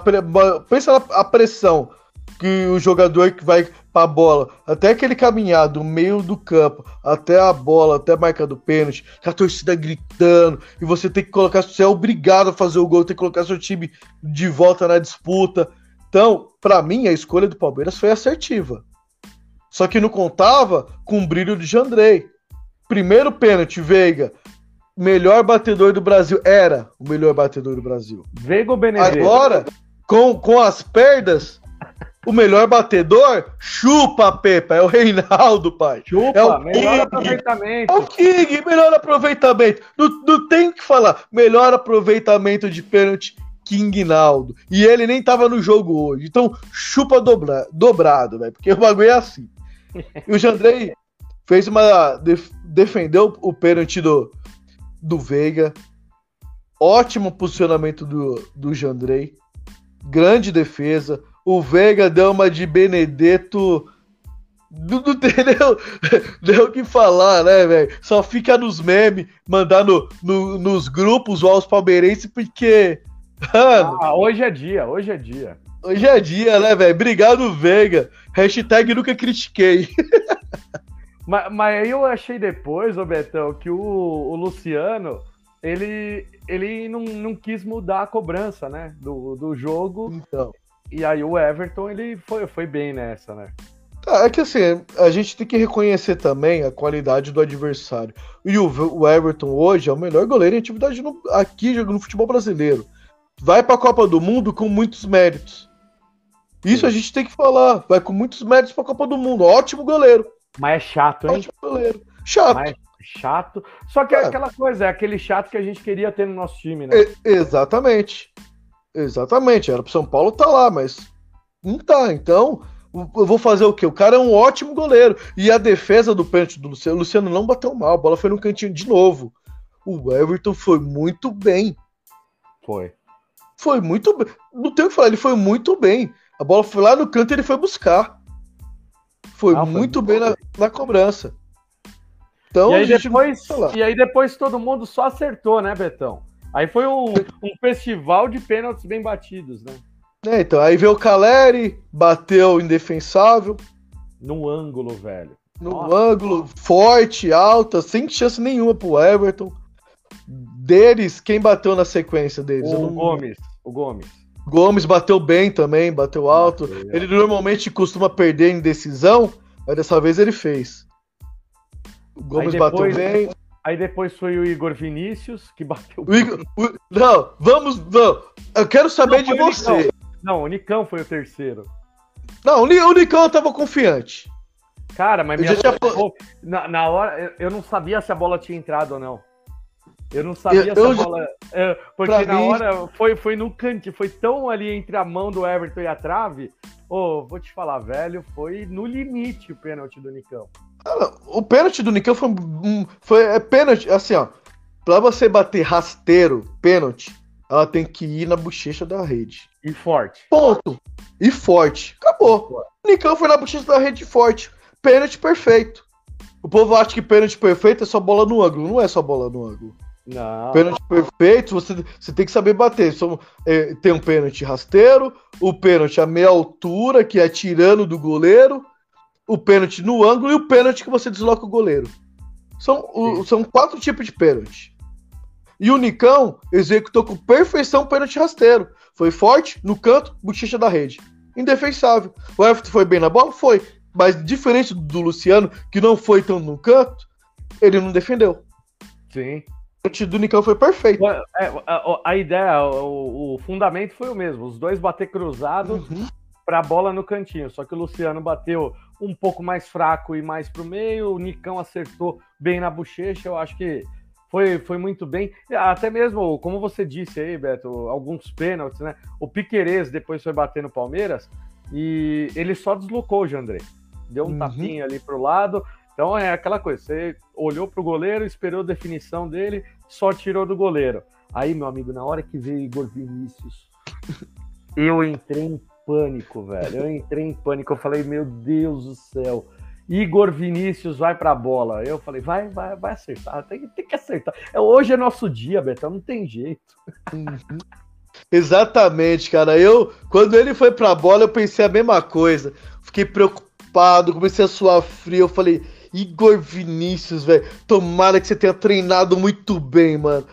pensa na pressão que o jogador que vai para a bola, até aquele caminhar do meio do campo até a bola, até a marca do pênalti, com a torcida gritando, e você tem que colocar, você é obrigado a fazer o gol, tem que colocar seu time de volta na disputa. Então, para mim, a escolha do Palmeiras foi assertiva. Só que não contava com o brilho de Jandrei. Primeiro pênalti, Veiga, melhor batedor do Brasil. Era o melhor batedor do Brasil. Veiga ou Benedetto? Agora, com, com as perdas, o melhor batedor, chupa, Pepa. É o Reinaldo, pai. Chupa, é o melhor King. aproveitamento. É o King, melhor aproveitamento. Não, não tem o que falar. Melhor aproveitamento de pênalti, King Naldo. E ele nem tava no jogo hoje. Então, chupa dobra, dobrado, velho. Porque o bagulho é assim. E o Jandrei fez uma. Def, defendeu o pênalti do, do Veiga. Ótimo posicionamento do, do Não, não tem <laughs> nem o que falar, né, velho? Só fica nos memes, mandar no, no, nos grupos os palmeirenses, porque. Mano, ah, hoje é dia, hoje é dia. Hoje é dia, né, velho? Obrigado, Veiga. Hashtag nunca critiquei. <laughs> mas, mas aí eu achei depois, ô Betão, que o, o Luciano, ele, ele não, não quis mudar a cobrança, né? Do, do jogo. Então. E aí o Everton, ele foi, foi bem nessa, né? É que assim, a gente tem que reconhecer também a qualidade do adversário. E o, o Everton hoje é o melhor goleiro em atividade no, aqui no futebol brasileiro. Vai para a Copa do Mundo com muitos méritos. Isso Sim. a gente tem que falar. Vai com muitos méritos para a Copa do Mundo. Ótimo goleiro. Mas é chato, hein? Chato. Mas chato. Só que é. é aquela coisa, é aquele chato que a gente queria ter no nosso time, né? exatamente. Exatamente. Era pro São Paulo tá lá, mas não tá. Então, eu vou fazer o quê? O cara é um ótimo goleiro. E a defesa do pênalti do Luciano, o Luciano não bateu mal, a bola foi no cantinho de novo. O Everton foi muito bem. Foi. Foi muito bem. Não tem o que falar, ele foi muito bem. A bola foi lá no canto e ele foi buscar. Foi, ah, muito bem na, na, cobrança. Então, e aí, depois, e aí depois todo mundo só acertou, né, Betão? Aí foi um, um festival de pênaltis bem batidos, né? É, então, aí veio o Caleri, bateu indefensável. No ângulo, velho. No Nossa. ângulo, forte, alta, sem chance nenhuma pro Everton. Deles, quem bateu na sequência deles? O não... Gomes. O Gomes. Gomes bateu bem também, bateu alto. Ele normalmente costuma perder em decisão, mas dessa vez ele fez. O Gomes depois, bateu bem. Aí depois foi o Igor Vinícius, que bateu. O Igor, o, não, vamos, não. Eu quero saber não, de você. Não, o Nicão foi o terceiro. Não, o Nicão eu tava confiante. Cara, mas minha já... na, na, hora eu não sabia se a bola tinha entrado ou não. Eu não sabia eu, se a bola. É, porque na mim... hora foi, foi no canto, foi tão ali entre a mão do Everton e a trave. Ô, oh, vou te falar, velho, foi no limite o pênalti do Nicão. o pênalti do Nicão foi, foi é pênalti, assim, ó. Pra você bater rasteiro, pênalti, ela tem que ir na bochecha da rede. E forte. Ponto. E forte. Acabou. Forte. Nicão foi na bochecha da rede forte. Pênalti perfeito. O povo acha que pênalti perfeito é só bola no ângulo. Não é só bola no ângulo. Não. Pênalti perfeito, você, você tem que saber bater. É, tem um pênalti rasteiro, o pênalti a meia altura, que é tirando do goleiro, o pênalti no ângulo e o pênalti que você desloca o goleiro. São, o, são quatro tipos de pênalti. E o Nicão executou com perfeição o pênalti rasteiro. Foi forte, no canto, bochecha da rede. Indefensável. O Everton foi bem na bola? Foi. Mas diferente do Luciano, que não foi tão no canto, ele não defendeu. Sim. O pênalti do Nicão foi perfeito. É, a, a, ideia, o, o, fundamento foi o mesmo. Os dois bater cruzado uhum. para a bola no cantinho. Só que o Luciano bateu um pouco mais fraco e mais para o meio. O Nicão acertou bem na bochecha. Eu acho que foi, foi muito bem. Até mesmo, como você disse aí, Beto, alguns pênaltis, né? O Piquerez depois foi bater no Palmeiras e ele só deslocou o Jandré. Deu um uhum. tapinha ali pro lado. Então é aquela coisa, você olhou pro goleiro, esperou a definição dele, só tirou do goleiro. Aí, meu amigo, na hora que veio Igor Vinícius, <laughs> eu entrei em pânico, velho. Eu entrei em pânico. Eu falei, meu Deus do céu. Igor Vinícius vai para a bola. Eu falei, vai, vai, vai acertar, tem, tem que acertar. É, hoje é nosso dia, Betão, não tem jeito. Uhum. Exatamente, cara. Eu, quando ele foi para a bola, eu pensei a mesma coisa. Fiquei preocupado, comecei a suar frio. Eu falei, Igor Vinícius, velho, tomara que você tenha treinado muito bem, mano.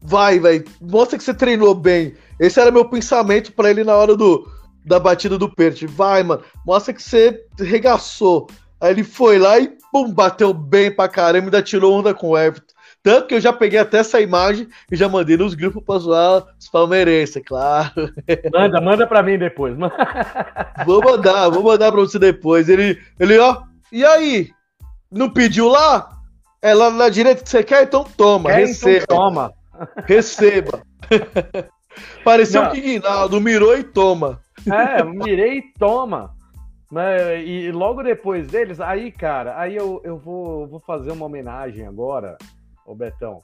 Vai, velho, mostra que você treinou bem. Esse era meu pensamento para ele na hora do, da batida do pênalti. Vai, mano, mostra que você regaçou. Aí ele foi lá e pum, bateu bem pra caramba, ainda tirou onda com o Everton. Tanto que eu já peguei até essa imagem e já mandei nos grupos pra zoar os palmeirenses, é claro. <laughs> Manda, manda pra mim depois. vou mandar, vou mandar pra você depois. Ele, ele, ó, e aí? Não pediu lá? É lá na direita que você quer? Então toma, quer, então receba. Então toma. <laughs> Receba. <laughs> Pareceu Não. que Guinaldo mirou e toma. É, mirei e toma. Né? E logo depois deles, aí, cara, aí eu, eu vou, vou fazer uma homenagem agora, ô Betão,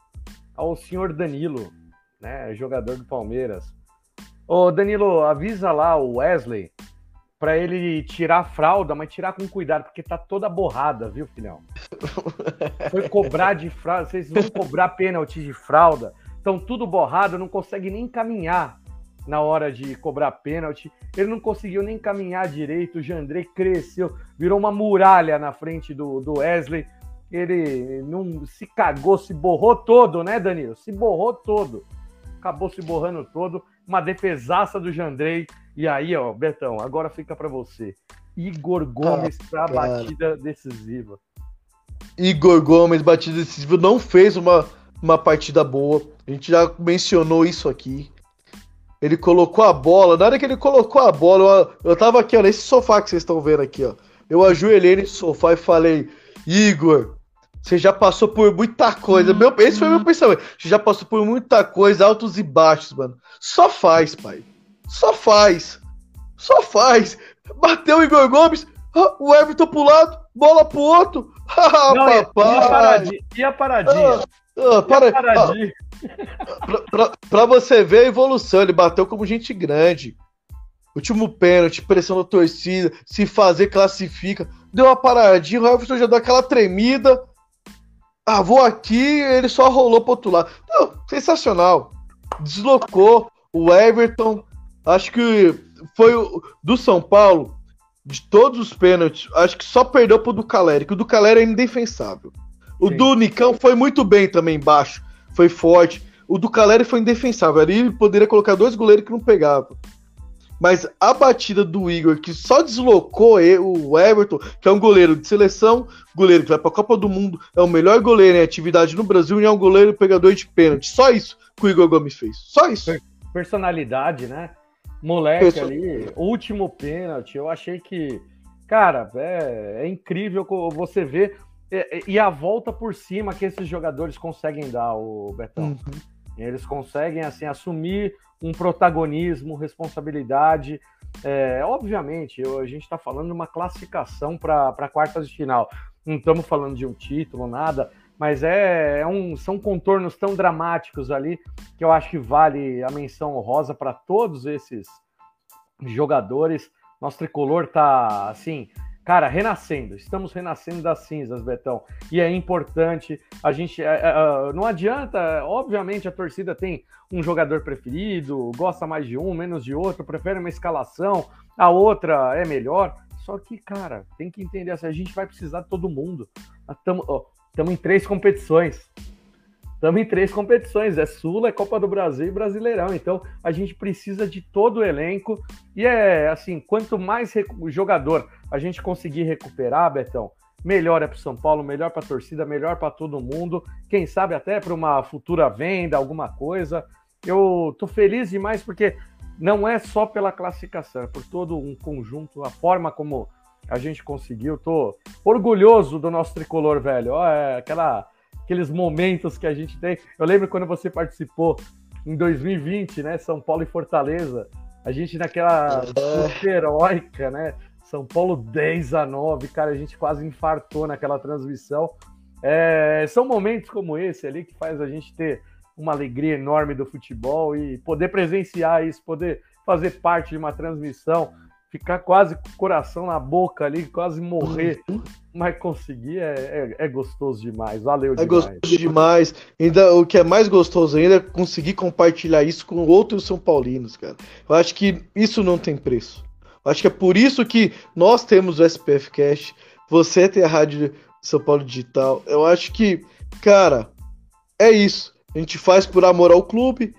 ao senhor Danilo, né? Jogador do Palmeiras. Ô, Danilo, avisa lá o Wesley para ele tirar a fralda, mas tirar com cuidado, porque tá toda borrada, viu, filhão? <laughs> Foi cobrar de fralda, vocês vão cobrar pênalti de fralda, estão tudo borrado, não consegue nem caminhar na hora de cobrar pênalti. Ele não conseguiu nem caminhar direito. O Jandrei cresceu, virou uma muralha na frente do, do Wesley. Ele não se cagou, se borrou todo, né, Danilo? Se borrou todo. Acabou se borrando todo. Uma defesaça do Jandrei. E aí, ó, Betão, agora fica para você. Igor Gomes ah, para batida decisiva. Igor Gomes, batida decisiva, não fez uma, uma partida boa. A gente já mencionou isso aqui. Ele colocou a bola. Na hora que ele colocou a bola, eu, eu tava aqui, ó, nesse sofá que vocês estão vendo aqui, ó. Eu ajoelhei nesse sofá e falei: Igor, você já passou por muita coisa. Meu, esse foi meu pensamento. Você já passou por muita coisa, altos e baixos, mano. Só faz, pai. Só faz. Só faz. Bateu o Igor Gomes, o Everton pro lado, bola pro outro. <laughs> Ah, Não, papai. E a paradinha? E a paradinha? Ah, ah, para, e a paradinha? Ah, pra, pra, você ver a evolução, ele bateu como gente grande. Último pênalti, pressão da torcida, se fazer, classifica. Deu uma paradinha, o Everton já deu aquela tremida. Ah, vou aqui, ele só rolou pro outro lado. Não, sensacional. Deslocou o Everton. Acho que foi o do São Paulo, de todos os pênaltis, acho que só perdeu pro do Caleri, que o do Caleri é indefensável. O Sim. do Nicão foi muito bem também embaixo foi forte. O do Caleri foi indefensável. Ali ele poderia colocar dois goleiros que não pegavam. Mas a batida do Igor, que só deslocou o Everton, que é um goleiro de seleção, goleiro que vai para a Copa do Mundo, é o melhor goleiro em atividade no Brasil e é um goleiro pegador de pênalti. Só isso que o Igor Gomes fez. Só isso. Personalidade, né? Moleque Person... ali, último pênalti. Eu achei que, cara, é, é incrível você ver e, a volta por cima que esses jogadores conseguem dar, o Betão. Uhum. Eles conseguem assim assumir um protagonismo, responsabilidade. É, obviamente, eu, a gente está falando de uma classificação para quartas de final. Não estamos falando de um título, nada, mas é, é, um, são contornos tão dramáticos ali que eu acho que vale a menção honrosa para todos esses jogadores. Nosso tricolor tá assim cara, renascendo. Estamos renascendo das cinzas, Betão. E é importante. A gente. É, não adianta, obviamente, a torcida tem um jogador preferido, gosta mais de um, menos de outro, prefere uma escalação, a outra é melhor. Só que, cara, tem que entender assim, a gente vai precisar de todo mundo. Estamos em três competições. Estamos em três competições: é Sula, é Copa do Brasil e Brasileirão. Então a gente precisa de todo o elenco. E é assim: quanto mais jogador a gente conseguir recuperar, Betão, melhor é para São Paulo, melhor para a torcida, melhor para todo mundo. Quem sabe até para uma futura venda, alguma coisa. Eu tô feliz demais porque não é só pela classificação, é por todo um conjunto, a forma como a gente conseguiu. Tô orgulhoso do nosso tricolor, velho. Ó, é aquela aqueles momentos que a gente tem. Eu lembro quando você participou em 2020, né? São Paulo e Fortaleza. A gente naquela é. heróica, né? São Paulo 10 a 9, cara, a gente quase infartou naquela transmissão. É, são momentos como esse ali que faz a gente ter uma alegria enorme do futebol e poder presenciar isso, poder fazer parte de uma transmissão ficar quase com o coração na boca ali, quase morrer, uhum. mas conseguir é, é, é, gostoso demais. Valeu é demais. É gostoso demais. Ainda, o que é mais gostoso ainda é conseguir compartilhar isso com outros São Paulinos, cara. Eu acho que isso não tem preço. Eu acho que é por isso que nós temos o SPF Cash, você tem a Rádio São Paulo Digital. Eu acho que, cara, é isso. A gente faz por amor ao clube,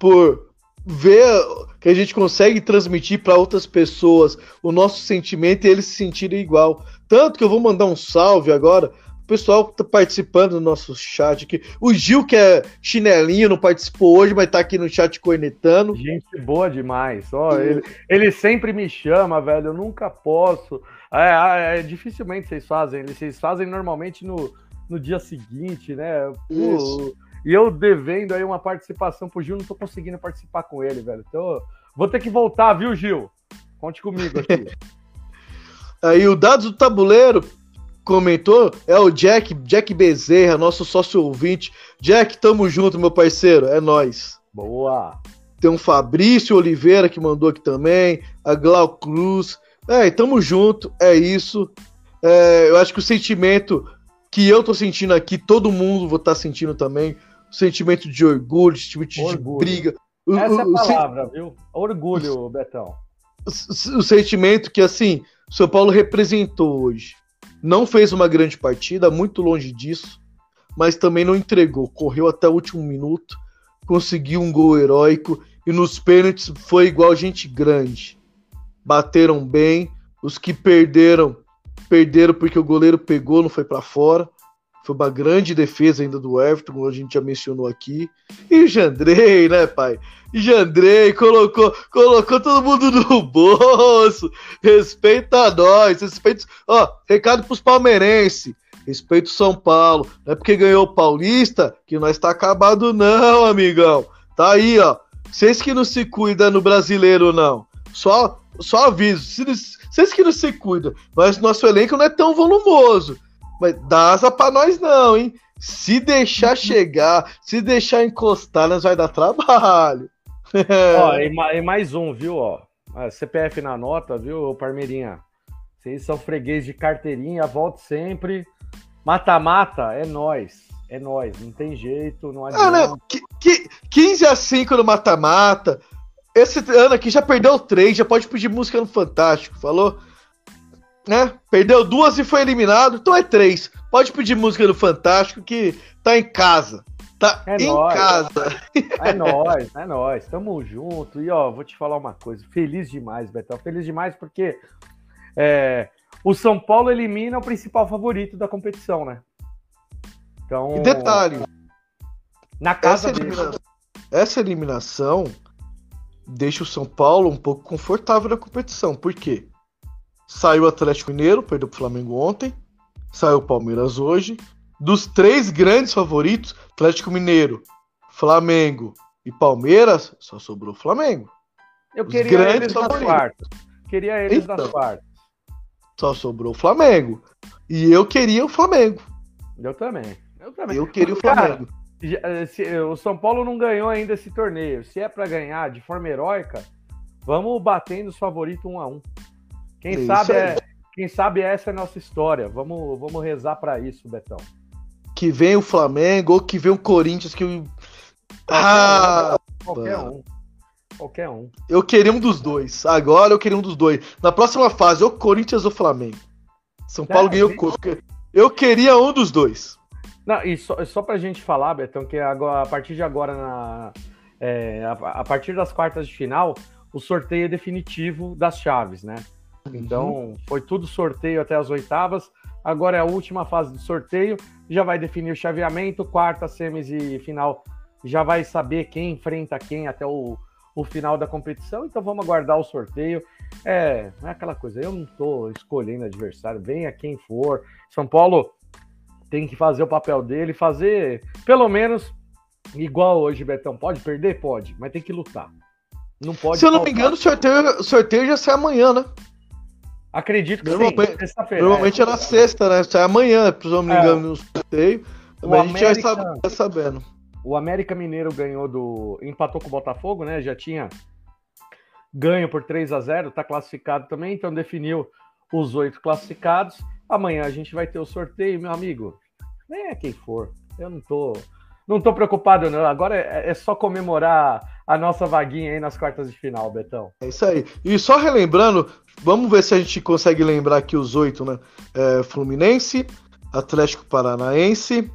por ver que a gente consegue transmitir para outras pessoas o nosso sentimento e eles se sentirem igual. Tanto que eu vou mandar um salve agora o pessoal que tá participando do nosso chat aqui. O Gil, que é chinelinho, não participou hoje, mas tá aqui no chat cornetando. Gente boa demais. Ó, ele, ele sempre me chama, velho. Eu nunca posso. É, é, dificilmente vocês fazem. Vocês fazem normalmente no, no dia seguinte, né? Isso. E eu devendo aí uma participação pro Gil, não tô conseguindo participar com ele, velho. Então, vou ter que voltar, viu, Gil? Conte comigo aqui. <laughs> aí o Dados do Tabuleiro comentou é o Jack, Jack Bezerra, nosso sócio ouvinte. Jack, tamo junto, meu parceiro. É nós. Boa. Tem um Fabrício Oliveira que mandou aqui também, a Glau Cruz. É, tamo junto, é isso. É, eu acho que o sentimento que eu tô sentindo aqui, todo mundo vai estar tá sentindo também. O sentimento de orgulho, sentimento Orgulho. de briga. O, Essa é o- o a palavra, viu? Orgulho, Betão. o, o sentimento que, assim, o São Paulo representou hoje. Não fez uma grande partida, muito longe disso, mas também não entregou. Correu até o último minuto, conseguiu um gol heróico e nos pênaltis foi igual gente grande. Bateram bem, os que perderam, perderam porque o goleiro pegou, não foi pra fora. Foi uma grande defesa ainda do Everton, como a gente já mencionou aqui. E o Jandrei, né, pai? Jandrei colocou, colocou todo mundo no bolso. Respeita nós, respeita. Ó, recado pros palmeirenses. Respeito São Paulo. Não é porque ganhou o Paulista que nós tá acabado, não, amigão. Tá aí, ó. Vocês que não se cuidam no brasileiro, não. Só, só aviso. Vocês que não se cuidam. Mas nosso elenco não é tão volumoso. Mas dá asa pra nós, não, hein? Se deixar <laughs> chegar, se deixar encostar, nós vai dar trabalho. <laughs> Ó, e, ma- mais um, viu? Ó, A CPF na nota, viu, Parmeirinha? Vocês são freguês de carteirinha, volte sempre. Mata-mata é nós. É nós, não tem jeito, não Ah, adianta. né? Qui- qui- 15 a 5 no mata-mata. Esse ano aqui já perdeu três, já pode pedir música no Fantástico, falou? Né? Perdeu duas e foi eliminado, então é três. Pode pedir música no Fantástico que tá em casa. Tá É em nóis. casa. É nós, é nós, tamo junto. E ó, vou te falar uma coisa, feliz demais, Betão, feliz demais porque é, o São Paulo elimina o principal favorito da competição, né? Então, E detalhe, na casa essa, dele. elimina- essa eliminação deixa o São Paulo um pouco confortável na competição. Por quê? Saiu o Atlético Mineiro, perdeu pro Flamengo ontem. Saiu o Palmeiras hoje. Dos três grandes favoritos, Atlético Mineiro, Flamengo e Palmeiras, só sobrou o Flamengo. Eu Os queria eles nas quartas. Queria eles nas Então. quartas. Só sobrou o Flamengo. E eu queria o Flamengo. Eu também. Eu também. Eu queria o Cara, Flamengo. Já- eh, se- eh, o São Paulo não ganhou ainda esse torneio. Se é pra ganhar de forma heróica, vamos batendo os favoritos um a um. Quem É sabe é, quem sabe essa é a nossa história. Vamos, vamos rezar pra isso, Betão. Que vem o Flamengo ou que vem o Corinthians que. Ah, Qualquer um. Qualquer um. Eu queria um dos dois. Agora eu queria um dos dois. Na próxima fase, ou Corinthians ou Flamengo. São Paulo É, ganhou o corpo. Eu queria um dos dois. Não, e só, só pra gente falar, Betão, que agora, a partir de agora, na, é, a, a partir das quartas de final, o sorteio é definitivo das chaves, né? Então, foi tudo sorteio até as oitavas. Agora é a última fase do sorteio. Já vai definir o chaveamento, quarta, semis e final. Já vai saber quem enfrenta quem até o, o final da competição. Então, vamos aguardar o sorteio. É, é aquela coisa. Eu não tô escolhendo adversário. Venha quem for. São Paulo tem que fazer o papel dele, fazer pelo menos igual hoje, Betão. Pode perder? Pode, mas tem que lutar. Não pode. Se eu não me faltar. engano, o sorteio, o sorteio já sai amanhã, né? Acredito que Normalmente- sim. Sexta-feira. Normalmente é na sexta, né? Sai amanhã, se não me É. engano, no sorteio. Mas a gente já América- está tá sabendo. O América Mineiro ganhou do. empatou com o Botafogo, né? Já tinha ganho por 3 a 0 tá classificado também, então definiu os oito classificados. Amanhã a gente vai ter o sorteio, meu amigo. Nem é quem for. Eu não tô. Não tô preocupado, não. Agora é, é só comemorar a nossa vaguinha aí nas quartas de final, Betão. É isso aí. E só relembrando, vamos ver se a gente consegue lembrar aqui os oito, né? É, Fluminense, Atlético Paranaense,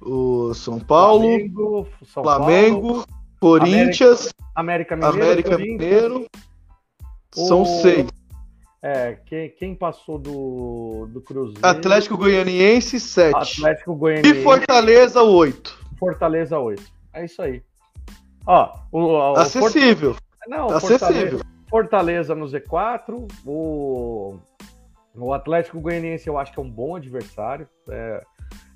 o São Paulo, Flamengo, São Flamengo, Paulo, Corinthians, América Mineiro, América. Mineiro. São O- seis. É, quem, quem passou do, do Cruzeiro? Atlético Goianiense, sete. Atlético Goianiense. E Fortaleza, oito. Fortaleza 8. É isso aí. Ó, o, o Acessível. Não, Acessível. Fortaleza, no Z4. O, o Atlético Goianiense eu acho que é um bom adversário. É,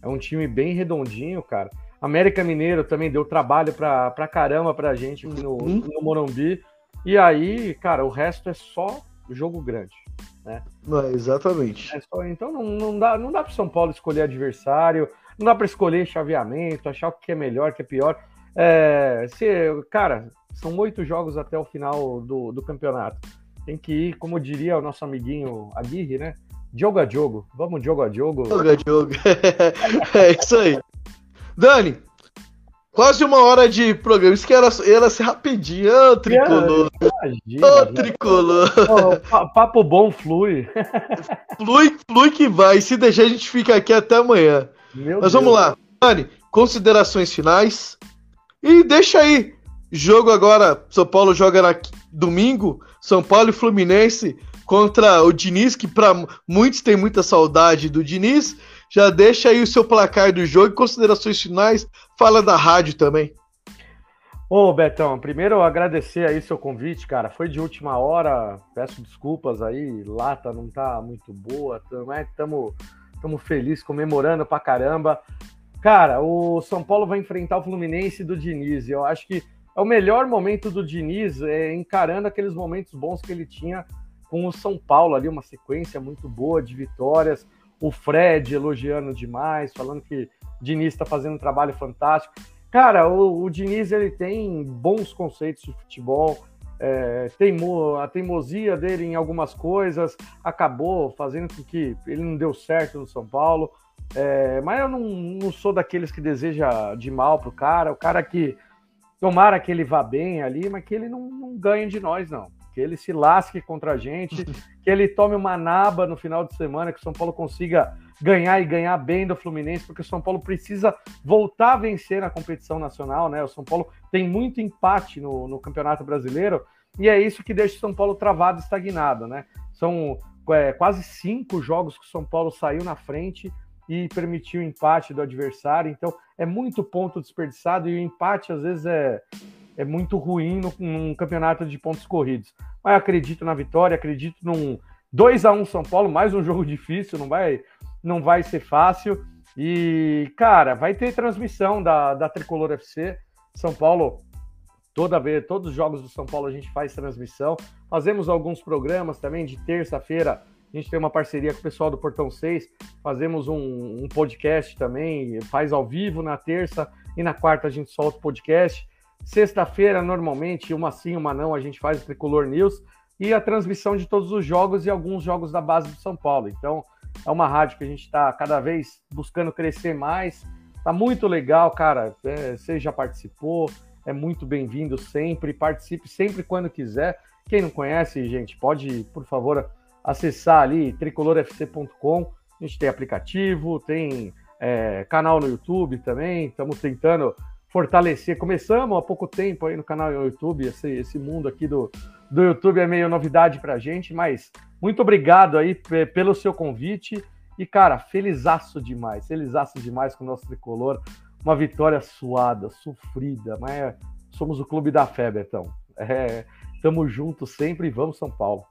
é um time bem redondinho, cara. América Mineiro também deu trabalho pra, pra caramba pra gente no, Uhum. no Morumbi. E aí, cara, o resto é só jogo grande. Não, exatamente. É só- então não, não dá, não dá para São Paulo escolher adversário, não dá para escolher chaveamento, achar o que é melhor, o que é pior. É, se, cara, São oito jogos até o final do, do campeonato. Tem que ir, como diria o nosso amiguinho Aguirre, né? Jogo a jogo. Vamos jogo a jogo. Jogo a jogo. <laughs> é isso aí. Dani, quase uma hora de programa. Isso que era, era ser rapidinho. Ô, tricolor. Ô, tricolor. Oh, papo bom flui. flui, flui que vai. Se deixar, a gente fica aqui até amanhã. Meu Mas Deus. vamos lá. Dani, considerações finais. E deixa aí. Jogo agora. São Paulo joga na domingo. São Paulo e Fluminense contra o Diniz, que para muitos tem muita saudade do Diniz. Já deixa aí o seu placar do jogo considerações finais. Fala da rádio também. Ô, Betão, primeiro agradecer aí seu convite, cara. Foi de última hora, peço desculpas aí, lata não tá muito boa, estamos é, felizes, comemorando pra caramba. Cara, o São Paulo vai enfrentar o Fluminense do Diniz. Eu acho que é o melhor momento do Diniz, é, encarando aqueles momentos bons que ele tinha com o São Paulo ali, uma sequência muito boa de vitórias. O Fred elogiando demais, falando que o Diniz está fazendo um trabalho fantástico. Cara, o, o, Diniz ele tem bons conceitos de futebol, é, teimo, a teimosia dele em algumas coisas acabou fazendo com que ele não deu certo no São Paulo. É, mas eu não, não, sou daqueles que deseja de mal pro cara, o cara que tomara que ele vá bem ali, mas que ele não, não ganhe de nós, não que ele se lasque contra a gente, <laughs> que ele tome uma naba no final de semana, que o São Paulo consiga ganhar e ganhar bem do Fluminense, porque o São Paulo precisa voltar a vencer na competição nacional, né? O São Paulo tem muito empate no, no Campeonato Brasileiro e é isso que deixa o São Paulo travado, estagnado, né? São é, quase cinco jogos que o São Paulo saiu na frente e permitiu o empate do adversário, então é muito ponto desperdiçado e o empate às vezes é, é muito ruim no, num campeonato de pontos corridos. Mas acredito na vitória, acredito num 2 a 1 São Paulo, mais um jogo <laughs> difícil, não vai, não vai ser fácil. E, cara, vai ter transmissão da, da Tricolor FC. São Paulo, toda vez, todos os jogos do São Paulo a gente faz transmissão. Fazemos alguns programas também de terça-feira. A gente tem uma parceria com o pessoal do Portão 6. Fazemos um, um podcast também, faz ao vivo na terça e na quarta a gente solta o podcast. Sexta-feira, normalmente, uma sim, uma não, a gente faz o Tricolor News e a transmissão de todos os jogos e alguns jogos da base do São Paulo. Então, é uma rádio que a gente está cada vez buscando crescer mais. Tá muito legal, cara. É, você já participou, é muito bem-vindo sempre. Participe sempre quando quiser. Quem não conhece, gente, pode, por favor, acessar ali tricolorfc.com. A gente tem aplicativo, tem é, canal no YouTube também. Estamos tentando fortalecer. Começamos há pouco tempo aí no canal no YouTube, esse, esse mundo aqui do, do YouTube é meio novidade pra gente, mas muito obrigado aí pelo seu convite. E, cara, felizaço demais, felizaço demais com o nosso tricolor. Uma vitória suada, sofrida, mas é, somos o clube da fé, Betão. É, tamo junto sempre e vamos São Paulo.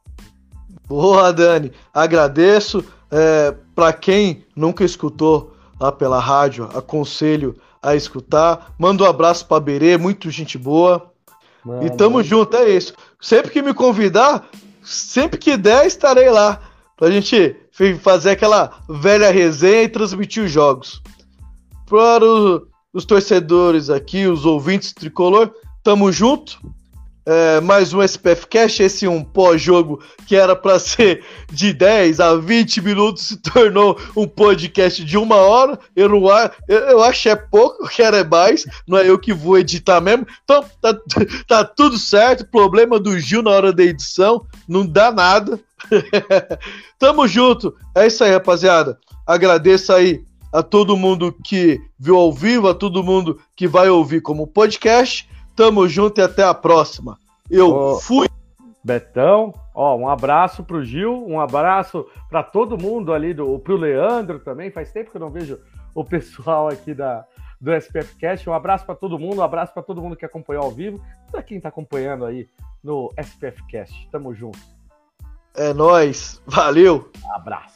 Boa, Dani. Agradeço. É, para quem nunca escutou lá pela rádio, aconselho a escutar. Manda um abraço pra Berê, muito gente boa. Mano. E tamo junto, é isso. Sempre que me convidar, sempre que der, estarei lá. Pra gente fazer aquela velha resenha e transmitir os jogos. Para os torcedores aqui, os ouvintes tricolor, tamo junto. É, mais um SPF Cash, esse um pós-jogo que era para <laughs> ser de 10 a 20 minutos se tornou um podcast de uma hora. Eu não eu, eu acho é pouco, quero é mais, não é eu que vou editar mesmo. Então tá, <laughs> tá tudo certo. Problema do Gil na hora da edição, não dá nada. <laughs> Tamo junto. É isso aí, rapaziada. Agradeço aí a todo mundo que viu ao vivo, a todo mundo que vai ouvir como podcast. Tamo junto e até a próxima. Eu Ô, fui. Betão, ó, um abraço pro Gil, um abraço para todo mundo ali, do, pro Leandro também. Faz tempo que eu não vejo o pessoal aqui da, do SPF Cast. Um abraço para todo mundo, um abraço para todo mundo que acompanhou ao vivo, para quem tá acompanhando aí no SPF Cast. Tamo junto. É nós, valeu. Abraço.